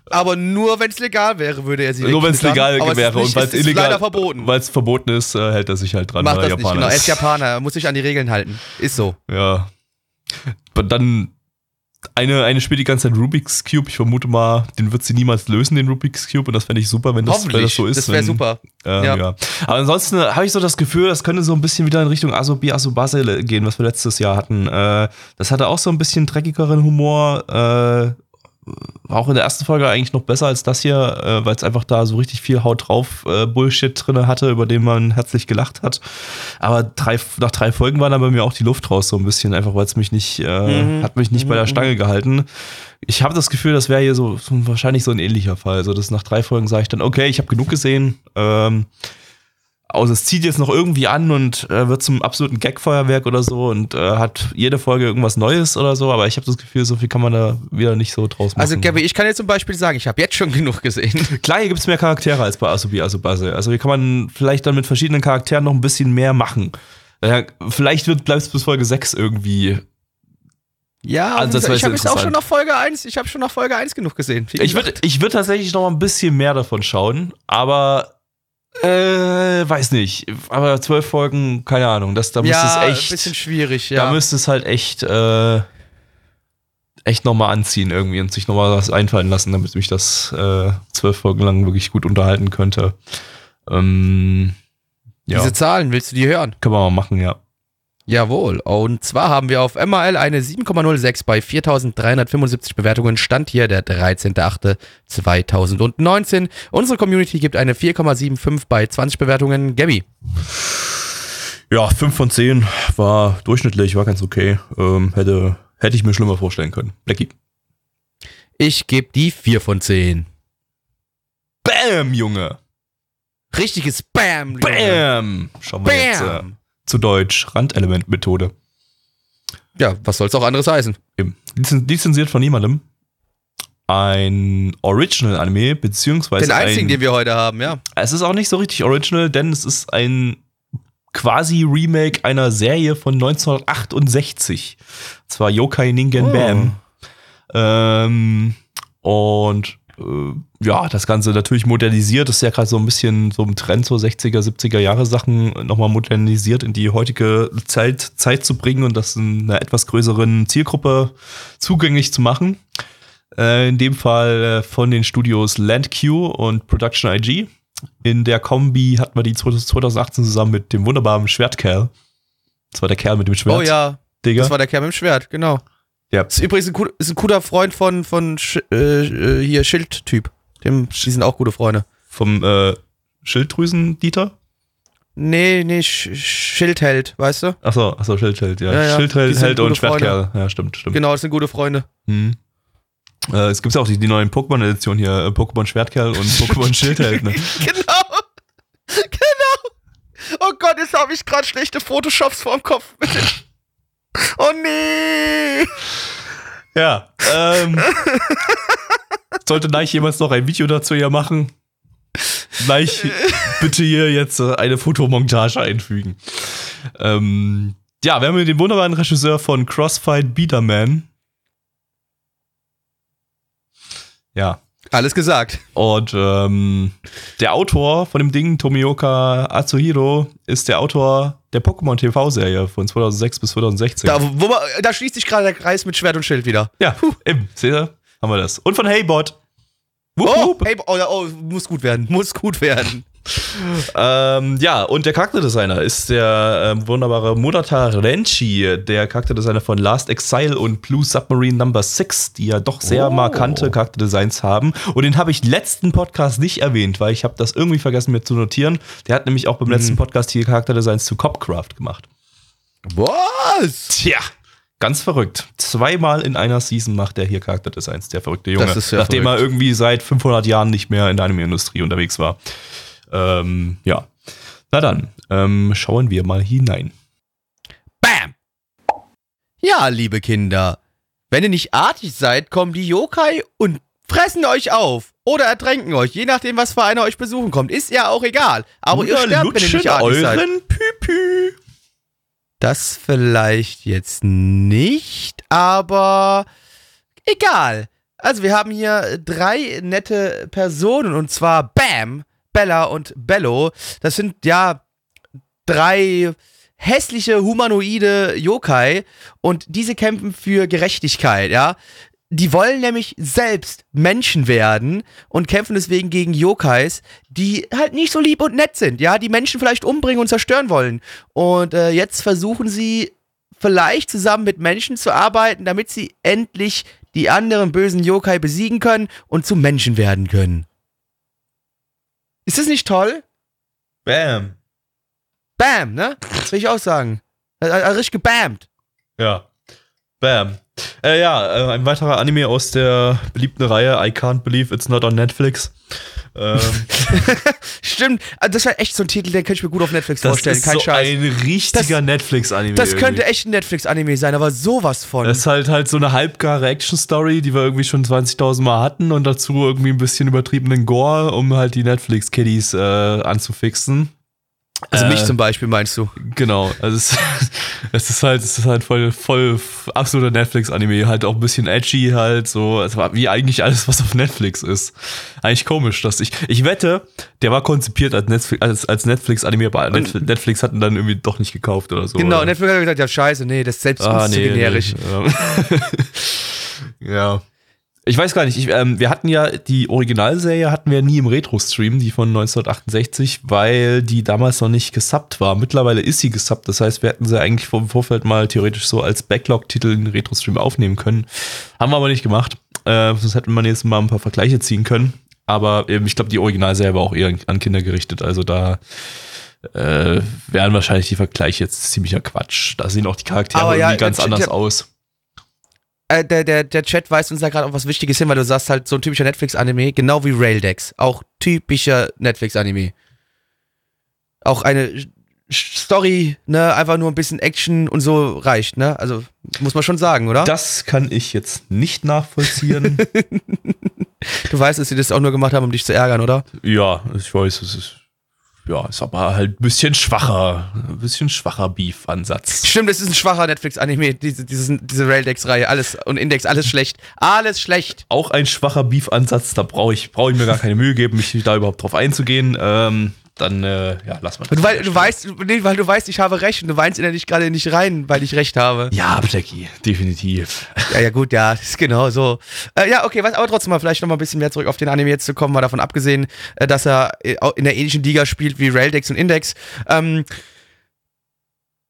Aber nur wenn es legal wäre, würde er sie Nur wenn es legal wäre ist nicht, und weil es ist illegal leider verboten. Weil es verboten ist, hält er sich halt dran, Macht weil das er nicht, Japaner genau. Er ist. ist Japaner, er muss sich an die Regeln halten. Ist so. Ja. Aber dann eine, eine spielt die ganze Zeit Rubik's Cube. Ich vermute mal, den wird sie niemals lösen, den Rubik's Cube. Und das fände ich super, wenn das, wenn das so ist. das wäre super. Ähm, ja. Ja. Aber ansonsten habe ich so das Gefühl, das könnte so ein bisschen wieder in Richtung Asobi Asobase gehen, was wir letztes Jahr hatten. Äh, das hatte auch so ein bisschen dreckigeren Humor. Äh, auch in der ersten Folge eigentlich noch besser als das hier, äh, weil es einfach da so richtig viel Haut drauf äh, Bullshit drin hatte, über den man herzlich gelacht hat. Aber drei, nach drei Folgen war dann bei mir auch die Luft raus so ein bisschen, einfach weil es mich nicht, äh, Mhm. hat mich nicht bei der Stange gehalten. Ich habe das Gefühl, das wäre hier so, so wahrscheinlich so ein ähnlicher Fall. Also das nach drei Folgen sage ich dann, okay, ich habe genug gesehen. Ähm, außer es zieht jetzt noch irgendwie an und äh, wird zum absoluten Gag-Feuerwerk oder so und äh, hat jede Folge irgendwas Neues oder so, aber ich habe das Gefühl, so viel kann man da wieder nicht so draus machen. Also, Gabby, ich kann jetzt zum Beispiel sagen, ich habe jetzt schon genug gesehen. Klar, hier gibt es mehr Charaktere als bei Asobi Asobase. Also hier kann man vielleicht dann mit verschiedenen Charakteren noch ein bisschen mehr machen. Äh, vielleicht wird bleibt es bis Folge 6 irgendwie. Ja, Also, ich habe jetzt auch schon nach Folge 1, ich habe schon nach Folge 1 genug gesehen. Ich würde ich würd tatsächlich noch mal ein bisschen mehr davon schauen, aber äh, weiß nicht. Aber zwölf Folgen, keine Ahnung. Das, da müsste ja, es ein echt. bisschen schwierig, ja. Da müsste es halt echt, äh, echt nochmal anziehen irgendwie und sich nochmal was einfallen lassen, damit mich das äh, zwölf Folgen lang wirklich gut unterhalten könnte. Ähm, ja, Diese Zahlen, willst du die hören? können wir mal machen, ja. Jawohl. Und zwar haben wir auf MRL eine 7,06 bei 4.375 Bewertungen. Stand hier der 13.08.2019. Unsere Community gibt eine 4,75 bei 20 Bewertungen. Gabby. Ja, 5 von 10 war durchschnittlich, war ganz okay. Ähm, hätte, hätte ich mir schlimmer vorstellen können. Blackie. Ich gebe die 4 von 10. Bam, Junge. Richtiges Bam. Junge. Bam. Schauen wir jetzt äh, Bam. Zu Deutsch. Randelementmethode. Ja, was soll's auch anderes heißen? Eben. Lizen- Lizenziert von niemandem. Ein Original-Anime, beziehungsweise Den einzigen, ein, den wir heute haben, ja. Es ist auch nicht so richtig original, denn es ist ein quasi Remake einer Serie von 1968. Und zwar Yokai Ningen Oh. Bam. Ähm, und ja, das Ganze natürlich modernisiert. Das ist ja gerade so ein bisschen so im Trend, so 60er, 70er Jahre Sachen nochmal modernisiert in die heutige Zeit, Zeit zu bringen und das in einer etwas größeren Zielgruppe zugänglich zu machen. Äh, in dem Fall äh, von den Studios LandQ und Production IG. In der Kombi hatten wir die 2018 zusammen mit dem wunderbaren Schwertkerl. Das war der Kerl mit dem Schwert. Oh ja, Digga. das war der Kerl mit dem Schwert, genau. Ja. Ist übrigens ein, ist ein guter Freund von, von Sch äh, äh, hier Schildtyp. Dem, die sind auch gute Freunde. Vom äh, Schilddrüsen-Dieter? Nee, nee, Sch Schildheld, weißt du? Achso, achso, Schildheld, ja. Ja, ja, Schildheld und. Schwertkerl. Ja, stimmt, stimmt. Genau, das sind gute Freunde. Mhm. Äh, es gibt ja auch die, die neuen Pokémon-Editionen hier, äh, Pokémon Schwertkerl und Pokémon Schildheld. Ne? Genau. Genau. Oh Gott, jetzt habe ich gerade schlechte Photoshops vorm Kopf. Oh nee. Ja. Ähm, sollte Neich jemals noch ein Video dazu hier machen? Neich, bitte hier jetzt äh, eine Fotomontage einfügen. Ähm, ja, wir haben hier den wunderbaren Regisseur von Crossfight Beaterman. Ja. Alles gesagt. Und ähm, der Autor von dem Ding, Tomioka Atsuhiro, ist der Autor der Pokémon TV-Serie von 2006 bis 2016. Da, wo man, da schließt sich gerade der Kreis mit Schwert und Schild wieder. ja, eben, seht ihr? Haben wir das. Und von Heybot. Wupp, Oh, wupp. hey, oh, oh, muss gut werden. Muss gut werden. Ähm, ja, und der Charakterdesigner ist der ähm, wunderbare Murata Renchi, der Charakterdesigner von Last Exile und Blue Submarine Number 6, die ja doch sehr Oh. markante Charakterdesigns haben. Und den habe ich letzten Podcast nicht erwähnt, weil ich habe das irgendwie vergessen mir zu notieren. Der hat nämlich auch beim letzten Podcast die Charakterdesigns zu Copcraft gemacht. Was? Tja, ganz verrückt. Zweimal in einer Season macht er hier Charakterdesigns, der verrückte Junge. Sehr nachdem er verrückt. irgendwie seit 500 Jahren nicht mehr in der Anime-Industrie unterwegs war. Ähm, ja. Na dann, ähm, schauen wir mal hinein. Bam! Ja, liebe Kinder, Wenn ihr nicht artig seid, kommen die Yokai und fressen euch auf oder ertränken euch, je nachdem, was für einer euch besuchen kommt. Ist ja auch egal. Aber ihr sterbt, wenn ihr nicht artig seid. euren Püpü. Das vielleicht jetzt nicht, aber egal. Also wir haben hier drei nette Personen und zwar Bam, Bella und Bello. Das sind ja drei hässliche humanoide Yokai und diese kämpfen für Gerechtigkeit, ja. Die wollen nämlich selbst Menschen werden und kämpfen deswegen gegen Yokais, die halt nicht so lieb und nett sind, ja, die Menschen vielleicht umbringen und zerstören wollen. Und äh, jetzt versuchen sie vielleicht zusammen mit Menschen zu arbeiten, damit sie endlich die anderen bösen Yokai besiegen können und zu Menschen werden können. Ist das nicht toll? Bam. Bam, ne? Das will ich auch sagen. Äh, äh, richtig gebammt. Ja. Bam. Äh, ja, äh, ein weiterer Anime aus der beliebten Reihe I Can't Believe It's Not on Netflix. Ähm, Stimmt, also das wäre echt so ein Titel, den könnte ich mir gut auf Netflix das vorstellen. ist Kein so Scheiß. ein richtiger Netflix-Anime. Das könnte irgendwie. echt ein Netflix-Anime sein, aber sowas von. Das ist halt halt so eine halbgare Action-Story, die wir irgendwie schon 20.000 Mal hatten und dazu irgendwie ein bisschen übertriebenen Gore, um halt die Netflix-Kiddies äh, anzufixen. Also mich äh, zum Beispiel, meinst du? Genau, also es, es ist halt, es ist halt voll, voll absoluter Netflix-Anime, halt auch ein bisschen edgy halt, so, also wie eigentlich alles, was auf Netflix ist. Eigentlich komisch, dass ich, ich wette, der war konzipiert als Netflix, als, als Netflix-Anime, aber Netf- Netflix hat ihn dann irgendwie doch nicht gekauft oder so. Genau, oder? Netflix hat gesagt, ja scheiße, nee, das ist selbst Ah, nee, generisch. nee. Ja. ja. Ich weiß gar nicht, ich, ähm, wir hatten ja die Originalserie hatten wir nie im Retro-Stream, die von 1968, weil die damals noch nicht gesubbt war. Mittlerweile ist sie gesubbt, das heißt, wir hätten sie eigentlich vom Vorfeld mal theoretisch so als Backlog-Titel in den Retro-Stream aufnehmen können. Haben wir aber nicht gemacht. Äh, sonst hätte man jetzt mal ein paar Vergleiche ziehen können. Aber ähm, ich glaube, die Originalserie war auch eher an Kinder gerichtet, also da äh, wären wahrscheinlich die Vergleiche jetzt ziemlicher Quatsch. Da sehen auch die Charaktere ja, irgendwie ganz der- anders der- aus. Äh, der, der, der Chat weist uns da gerade auch was Wichtiges hin, weil du sagst halt so ein typischer Netflix-Anime, genau wie Raildex. Auch typischer Netflix-Anime. Auch eine Story, ne, einfach nur ein bisschen Action und so reicht, ne? Also, muss man schon sagen, oder? Das kann ich jetzt nicht nachvollziehen. du weißt, dass sie das auch nur gemacht haben, um dich zu ärgern, oder? ja, ich weiß, es ist. Ja, ist aber halt ein bisschen schwacher. Ein bisschen schwacher Beef-Ansatz. Stimmt, es ist ein schwacher Netflix-Anime, diese, diese, diese Raildex-Reihe, alles und Index, alles schlecht. Alles schlecht. Auch ein schwacher Beef-Ansatz, da brauche ich, brauch ich mir gar keine Mühe geben, mich da überhaupt drauf einzugehen. Ähm, dann, äh, ja, lass mal. Du, weil, du weißt, nee, weil du weißt, ich habe recht und du weinst innerlich gerade nicht rein, weil ich recht habe. Ja, Blackie, definitiv. Ja, ja, gut, ja, ist genau so. Äh, ja, okay, was aber trotzdem mal vielleicht noch mal ein bisschen mehr zurück auf den Anime jetzt zu kommen, mal davon abgesehen, äh, dass er äh, in der ähnlichen Liga spielt wie Raildex und Index. Ähm,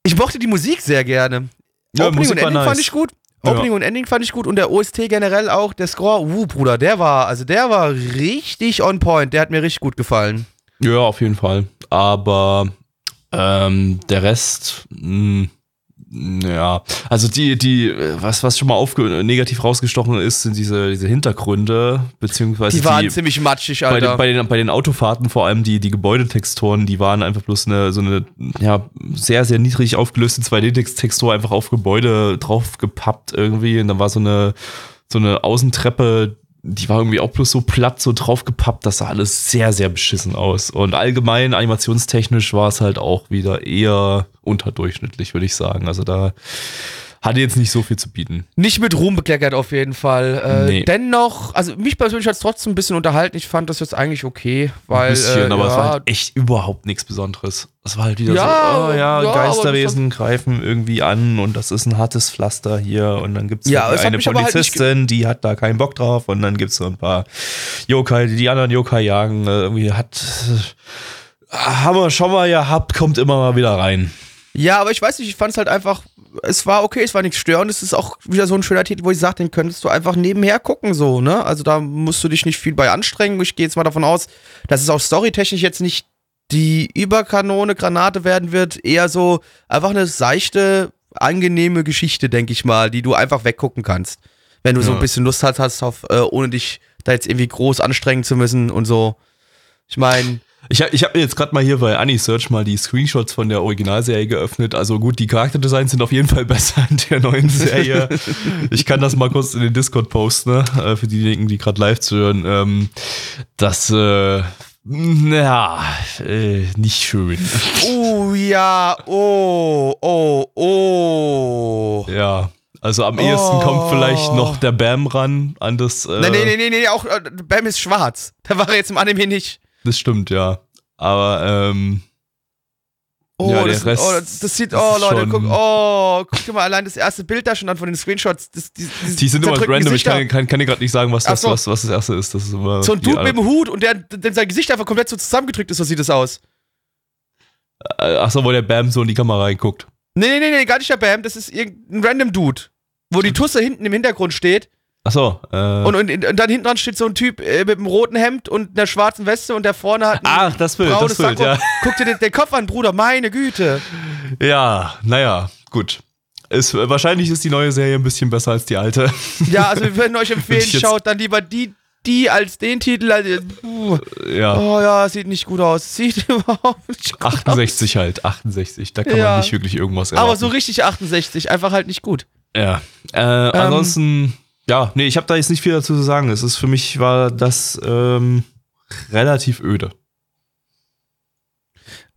ich mochte die Musik sehr gerne. Ja, Opening Musik und Ending nice. fand ich gut. Ja. Opening und Ending fand ich gut und der OST generell auch, der Score, uh, Bruder, der war, also der war richtig on point, der hat mir richtig gut gefallen. Ja, auf jeden Fall. Aber ähm, der Rest, mh, ja, also die, die, was, was schon mal aufge negativ rausgestochen ist, sind diese, diese Hintergründe, beziehungsweise Die waren ziemlich matschig, bei, den, Alter. bei, den, bei den Autofahrten vor allem die, die Gebäudetexturen, die waren einfach bloß eine, so eine, ja, sehr, sehr niedrig aufgelöste 2D-Textur einfach auf Gebäude draufgepappt irgendwie und dann war so eine, so eine Außentreppe, die war irgendwie auch bloß so platt, so draufgepappt, das sah alles sehr, sehr beschissen aus. Und allgemein animationstechnisch war es halt auch wieder eher unterdurchschnittlich, würde ich sagen. Also da hatte jetzt nicht so viel zu bieten. Nicht mit Ruhm bekleckert auf jeden Fall. Äh, Nee. Dennoch, also mich persönlich hat es trotzdem ein bisschen unterhalten. Ich fand das jetzt eigentlich okay, weil. ein bisschen, äh, aber es ja, war halt echt überhaupt nichts Besonderes. Es war halt wieder Ja, so, oh ja, ja, Geisterwesen greifen irgendwie an und das ist ein hartes Pflaster hier und dann gibt es Ja, es hat eine halt Polizistin, die hat da keinen Bock drauf und dann gibt es so ein paar Yokai, die die anderen Yokai jagen. Äh, Irgendwie hat, äh, haben wir schon mal gehabt, kommt immer mal wieder rein. Ja, aber ich weiß nicht, ich fand es halt einfach, es war okay, es war nichts störend. Es ist auch wieder so ein schöner Titel, wo ich sage, den könntest du einfach nebenher gucken, so, ne? Also da musst du dich nicht viel bei anstrengen. Ich gehe jetzt mal davon aus, dass es auch storytechnisch jetzt nicht die Überkanone Granate werden wird, eher so einfach eine seichte, angenehme Geschichte, denke ich mal, die du einfach weggucken kannst. Wenn du so Ja. ein bisschen Lust hast, hast auf, äh, ohne dich da jetzt irgendwie groß anstrengen zu müssen und so. Ich meine, Ich habe ich hab mir jetzt gerade mal hier bei AniSearch mal die Screenshots von der Originalserie geöffnet. Also gut, die Charakterdesigns sind auf jeden Fall besser in der neuen Serie. ich kann das mal kurz in den Discord posten, ne? Äh, für diejenigen, die gerade live zuhören. Ähm, das, äh, ja, äh, nicht schön. Oh ja, oh, oh, oh. Ja. Also am ehesten Oh. kommt vielleicht noch der Bam ran an das. Äh, Nee, nee, nee, nee, nee, auch äh, Bam ist schwarz. Da war er jetzt im Anime nicht. Das stimmt, ja. Aber ähm, Oh, Ja, der das, Rest- oh, das, das sieht, das oh Leute, guck, oh, guck mal allein das erste Bild da schon an von den Screenshots. Das, die, die, die sind immer random. Ich Gesichter. kann, kann, kann dir gerade nicht sagen, was das, so. was, was das erste ist. Das ist immer So ein Dude mit dem Hut und der, der sein Gesicht einfach komplett so zusammengedrückt ist, so sieht es aus. Äh, Ach so, wo der Bam so in die Kamera reinguckt. Nee, nee, nee, nee, gar nicht der Bam, das ist irgendein random Dude. Wo die Tusse hinten im Hintergrund steht Ach so. Äh, und, und, und dann hinten dran steht so ein Typ äh, mit einem roten Hemd und einer schwarzen Weste und der vorne hat ein ach, das Bild, braunes das Bild, Sakko. ja. Guck dir den, den Kopf an, Bruder, meine Güte. Ja, naja, gut. Äh, wahrscheinlich ist die neue Serie ein bisschen besser als die alte. Ja, also wir würden euch empfehlen, schaut dann lieber die, die als den Titel. Puh. ja. Oh ja, sieht nicht gut aus. Sieht überhaupt nicht gut 68 halt, 68. Da kann Ja. man nicht wirklich irgendwas aus. Aber erwarten. so richtig 68, einfach halt nicht gut. Ja. Äh, Ähm. Ja, nee, ich habe da jetzt nicht viel dazu zu sagen. Es ist für mich war das ähm, relativ öde.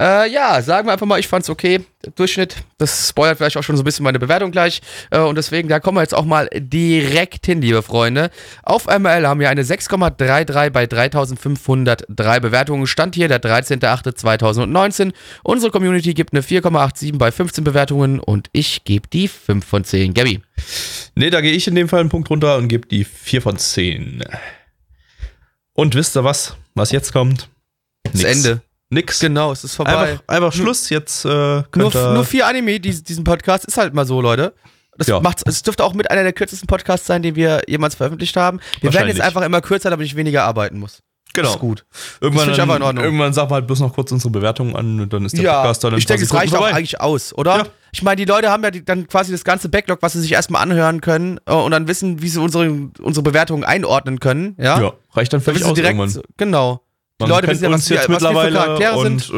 Äh, ja, sagen wir einfach mal, ich fand's okay. Durchschnitt, das spoilert vielleicht auch schon so ein bisschen meine Bewertung gleich. Äh, und deswegen, da kommen wir jetzt auch mal direkt hin, liebe Freunde. Auf ML haben wir eine 6,33 bei 3503 Bewertungen. Stand hier der 13.08.2019. Unsere Community gibt eine 4,87 bei 15 Bewertungen und ich gebe die 5 von 10. Gabby. Nee, da gehe ich in dem Fall einen Punkt runter und gebe die 4 von 10. Und wisst ihr was? Was jetzt kommt? Das Ende. Nix. Genau, es ist vorbei. Einfach, einfach Schluss. Jetzt äh, Nur, nur vier Anime, dies, diesen Podcast, ist halt mal so, Leute. Das Ja. macht's, es dürfte auch mit einer der kürzesten Podcasts sein, den wir jemals veröffentlicht haben. Wir werden jetzt einfach immer kürzer, damit ich weniger arbeiten muss. genau. Das ist gut. Irgendwann, Das einfach in Ordnung. irgendwann sagen wir halt bloß noch kurz unsere Bewertung an und dann ist der Ja, Podcast dann ich denke, es 20 reicht auch vorbei. eigentlich aus, oder? Ja. Ich meine, die Leute haben ja die, dann quasi das ganze Backlog, was sie sich erstmal anhören können äh, und dann wissen, wie sie unsere, unsere Bewertungen einordnen können. Ja, Ja, reicht dann da völlig wissen sie aus direkt, irgendwann. so- genau. Die Man Leute wissen ja, was wir, jetzt was wir für mittlerweile Charaktere und sind.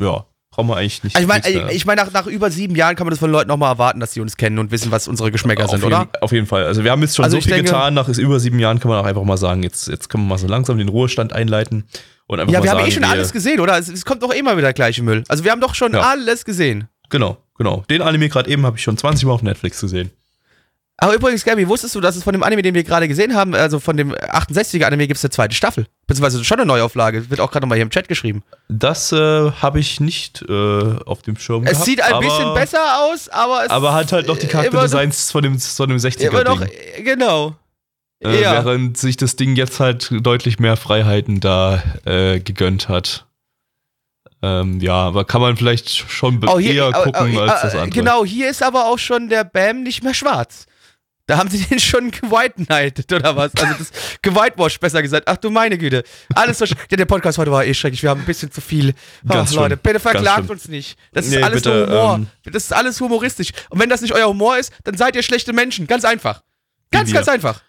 äh, ja, brauchen wir eigentlich nicht. Also ich meine, ich meine nach, nach über sieben Jahren kann man das von Leuten nochmal erwarten, dass sie uns kennen und wissen, was unsere Geschmäcker auf sind, jeden, oder? Auf jeden Fall. Also wir haben jetzt schon Also so viel denke- getan. Nach über sieben Jahren kann man auch einfach mal sagen, jetzt, jetzt können wir mal so langsam den Ruhestand einleiten und einfach Ja, mal wir sagen, haben eh schon alles gesehen, oder? Es, es kommt doch immer wieder der gleiche Müll. Also wir haben doch schon Ja. alles gesehen. Genau, genau. Den Anime gerade eben habe ich schon 20 Mal auf Netflix gesehen. Aber übrigens, Gabby, wusstest du, dass es von dem Anime, den wir gerade gesehen haben, also von dem 68er Anime gibt es eine zweite Staffel? Beziehungsweise schon eine Neuauflage. Wird auch gerade nochmal hier im Chat geschrieben. Das äh, habe ich nicht äh, auf dem Schirm Es gehabt. sieht ein bisschen besser aus, aber es Aber hat halt noch die äh, Charakterdesigns von dem, von dem 60er Immer noch, Ding. äh, genau. Äh, ja. Während sich das Ding jetzt halt deutlich mehr Freiheiten da äh, gegönnt hat. Ähm, ja, aber kann man vielleicht schon Oh, hier, eher gucken äh, als das andere. Genau, hier ist aber auch schon der Bam nicht mehr schwarz. Da haben sie den schon gewhite-nighted oder was? Also das gewhitewashed, besser gesagt. Ach du meine Güte. Alles so Der Podcast heute war eh schrecklich. Wir haben ein bisschen zu viel. Ach, Ganz schlimm. Leute, bitte verklagt uns nicht. Das ist Nee, alles bitte, nur Humor. ähm, das ist alles humoristisch. Und wenn das nicht euer Humor ist, dann seid ihr schlechte Menschen. Ganz einfach. Ganz, ganz einfach.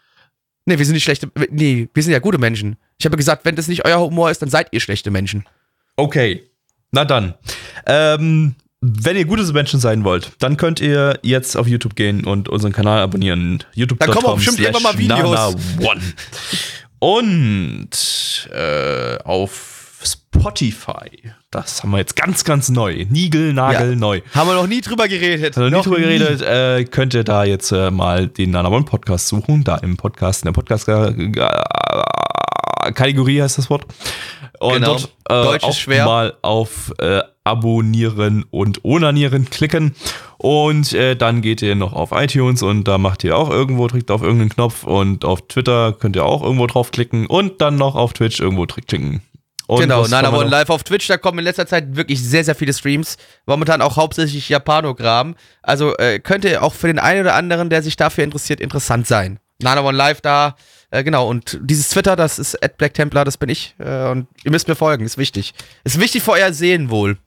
Nee, wir sind nicht schlechte. Nee, wir sind ja gute Menschen. Ich habe gesagt, wenn das nicht euer Humor ist, dann seid ihr schlechte Menschen. Okay, na dann. Ähm, wenn ihr gute Menschen sein wollt, dann könnt ihr jetzt auf YouTube gehen und unseren Kanal abonnieren. YouTube.com Da kommen bestimmt irgendwann mal Videos. One. Und äh, auf Spotify. Das haben wir jetzt ganz, ganz neu. Nigel, Nagel, Ja. neu. Haben wir noch nie drüber geredet. Haben wir Noch nicht drüber nie. geredet, äh, könnt ihr da jetzt äh, mal den Nanamon Podcast suchen. Da im Podcast, in der Podcast äh, Kategorie heißt das Wort. Und Genau. dort äh, Deutsch auch schwer. mal auf äh, Abonnieren und Onanieren klicken. Und äh, dann geht ihr noch auf iTunes und da macht ihr auch irgendwo, drückt auf irgendeinen Knopf und auf Twitter könnt ihr auch irgendwo draufklicken und dann noch auf Twitch irgendwo klicken. Und genau, Nana One live auf Twitch, da kommen in letzter Zeit wirklich sehr, sehr viele Streams. Momentan auch hauptsächlich Japanogramm. Also äh, könnte auch für den einen oder anderen, der sich dafür interessiert, interessant sein. Nana One live da, äh, genau. Und dieses Twitter, das ist at Black Templar, das bin ich. Äh, und ihr müsst mir folgen, ist wichtig. Ist wichtig für euer Seelenwohl.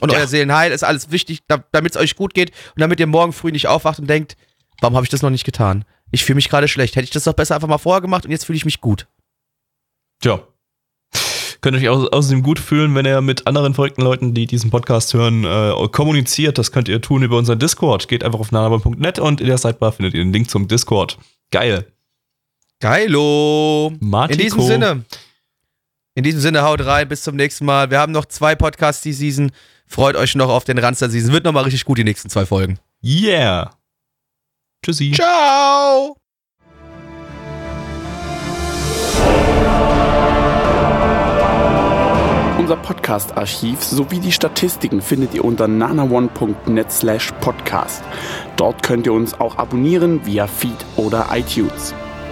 Und Ja. euer Seelenheil ist alles wichtig, da, damit es euch gut geht und damit ihr morgen früh nicht aufwacht und denkt, warum habe ich das noch nicht getan? Ich fühle mich gerade schlecht. Hätte ich das doch besser einfach mal vorher gemacht und jetzt fühle ich mich gut. Tja. Könnt euch au außerdem gut fühlen, wenn ihr mit anderen verrückten Leuten, die diesen Podcast hören, äh, kommuniziert. Das könnt ihr tun über unseren Discord. Geht einfach auf nanabon.net und in der Sidebar findet ihr den Link zum Discord. Geil. Geilo. Martiko. In diesem Sinne. In diesem Sinne, haut rein, bis zum nächsten Mal. Wir haben noch zwei Podcasts die Season. Freut euch noch auf den Ranster Season. Wird nochmal richtig gut die nächsten zwei Folgen. Yeah. Tschüssi. Ciao. Unser Podcast-Archiv sowie die Statistiken findet ihr unter nanaone.net slash podcast. Dort könnt ihr uns auch abonnieren via Feed oder iTunes.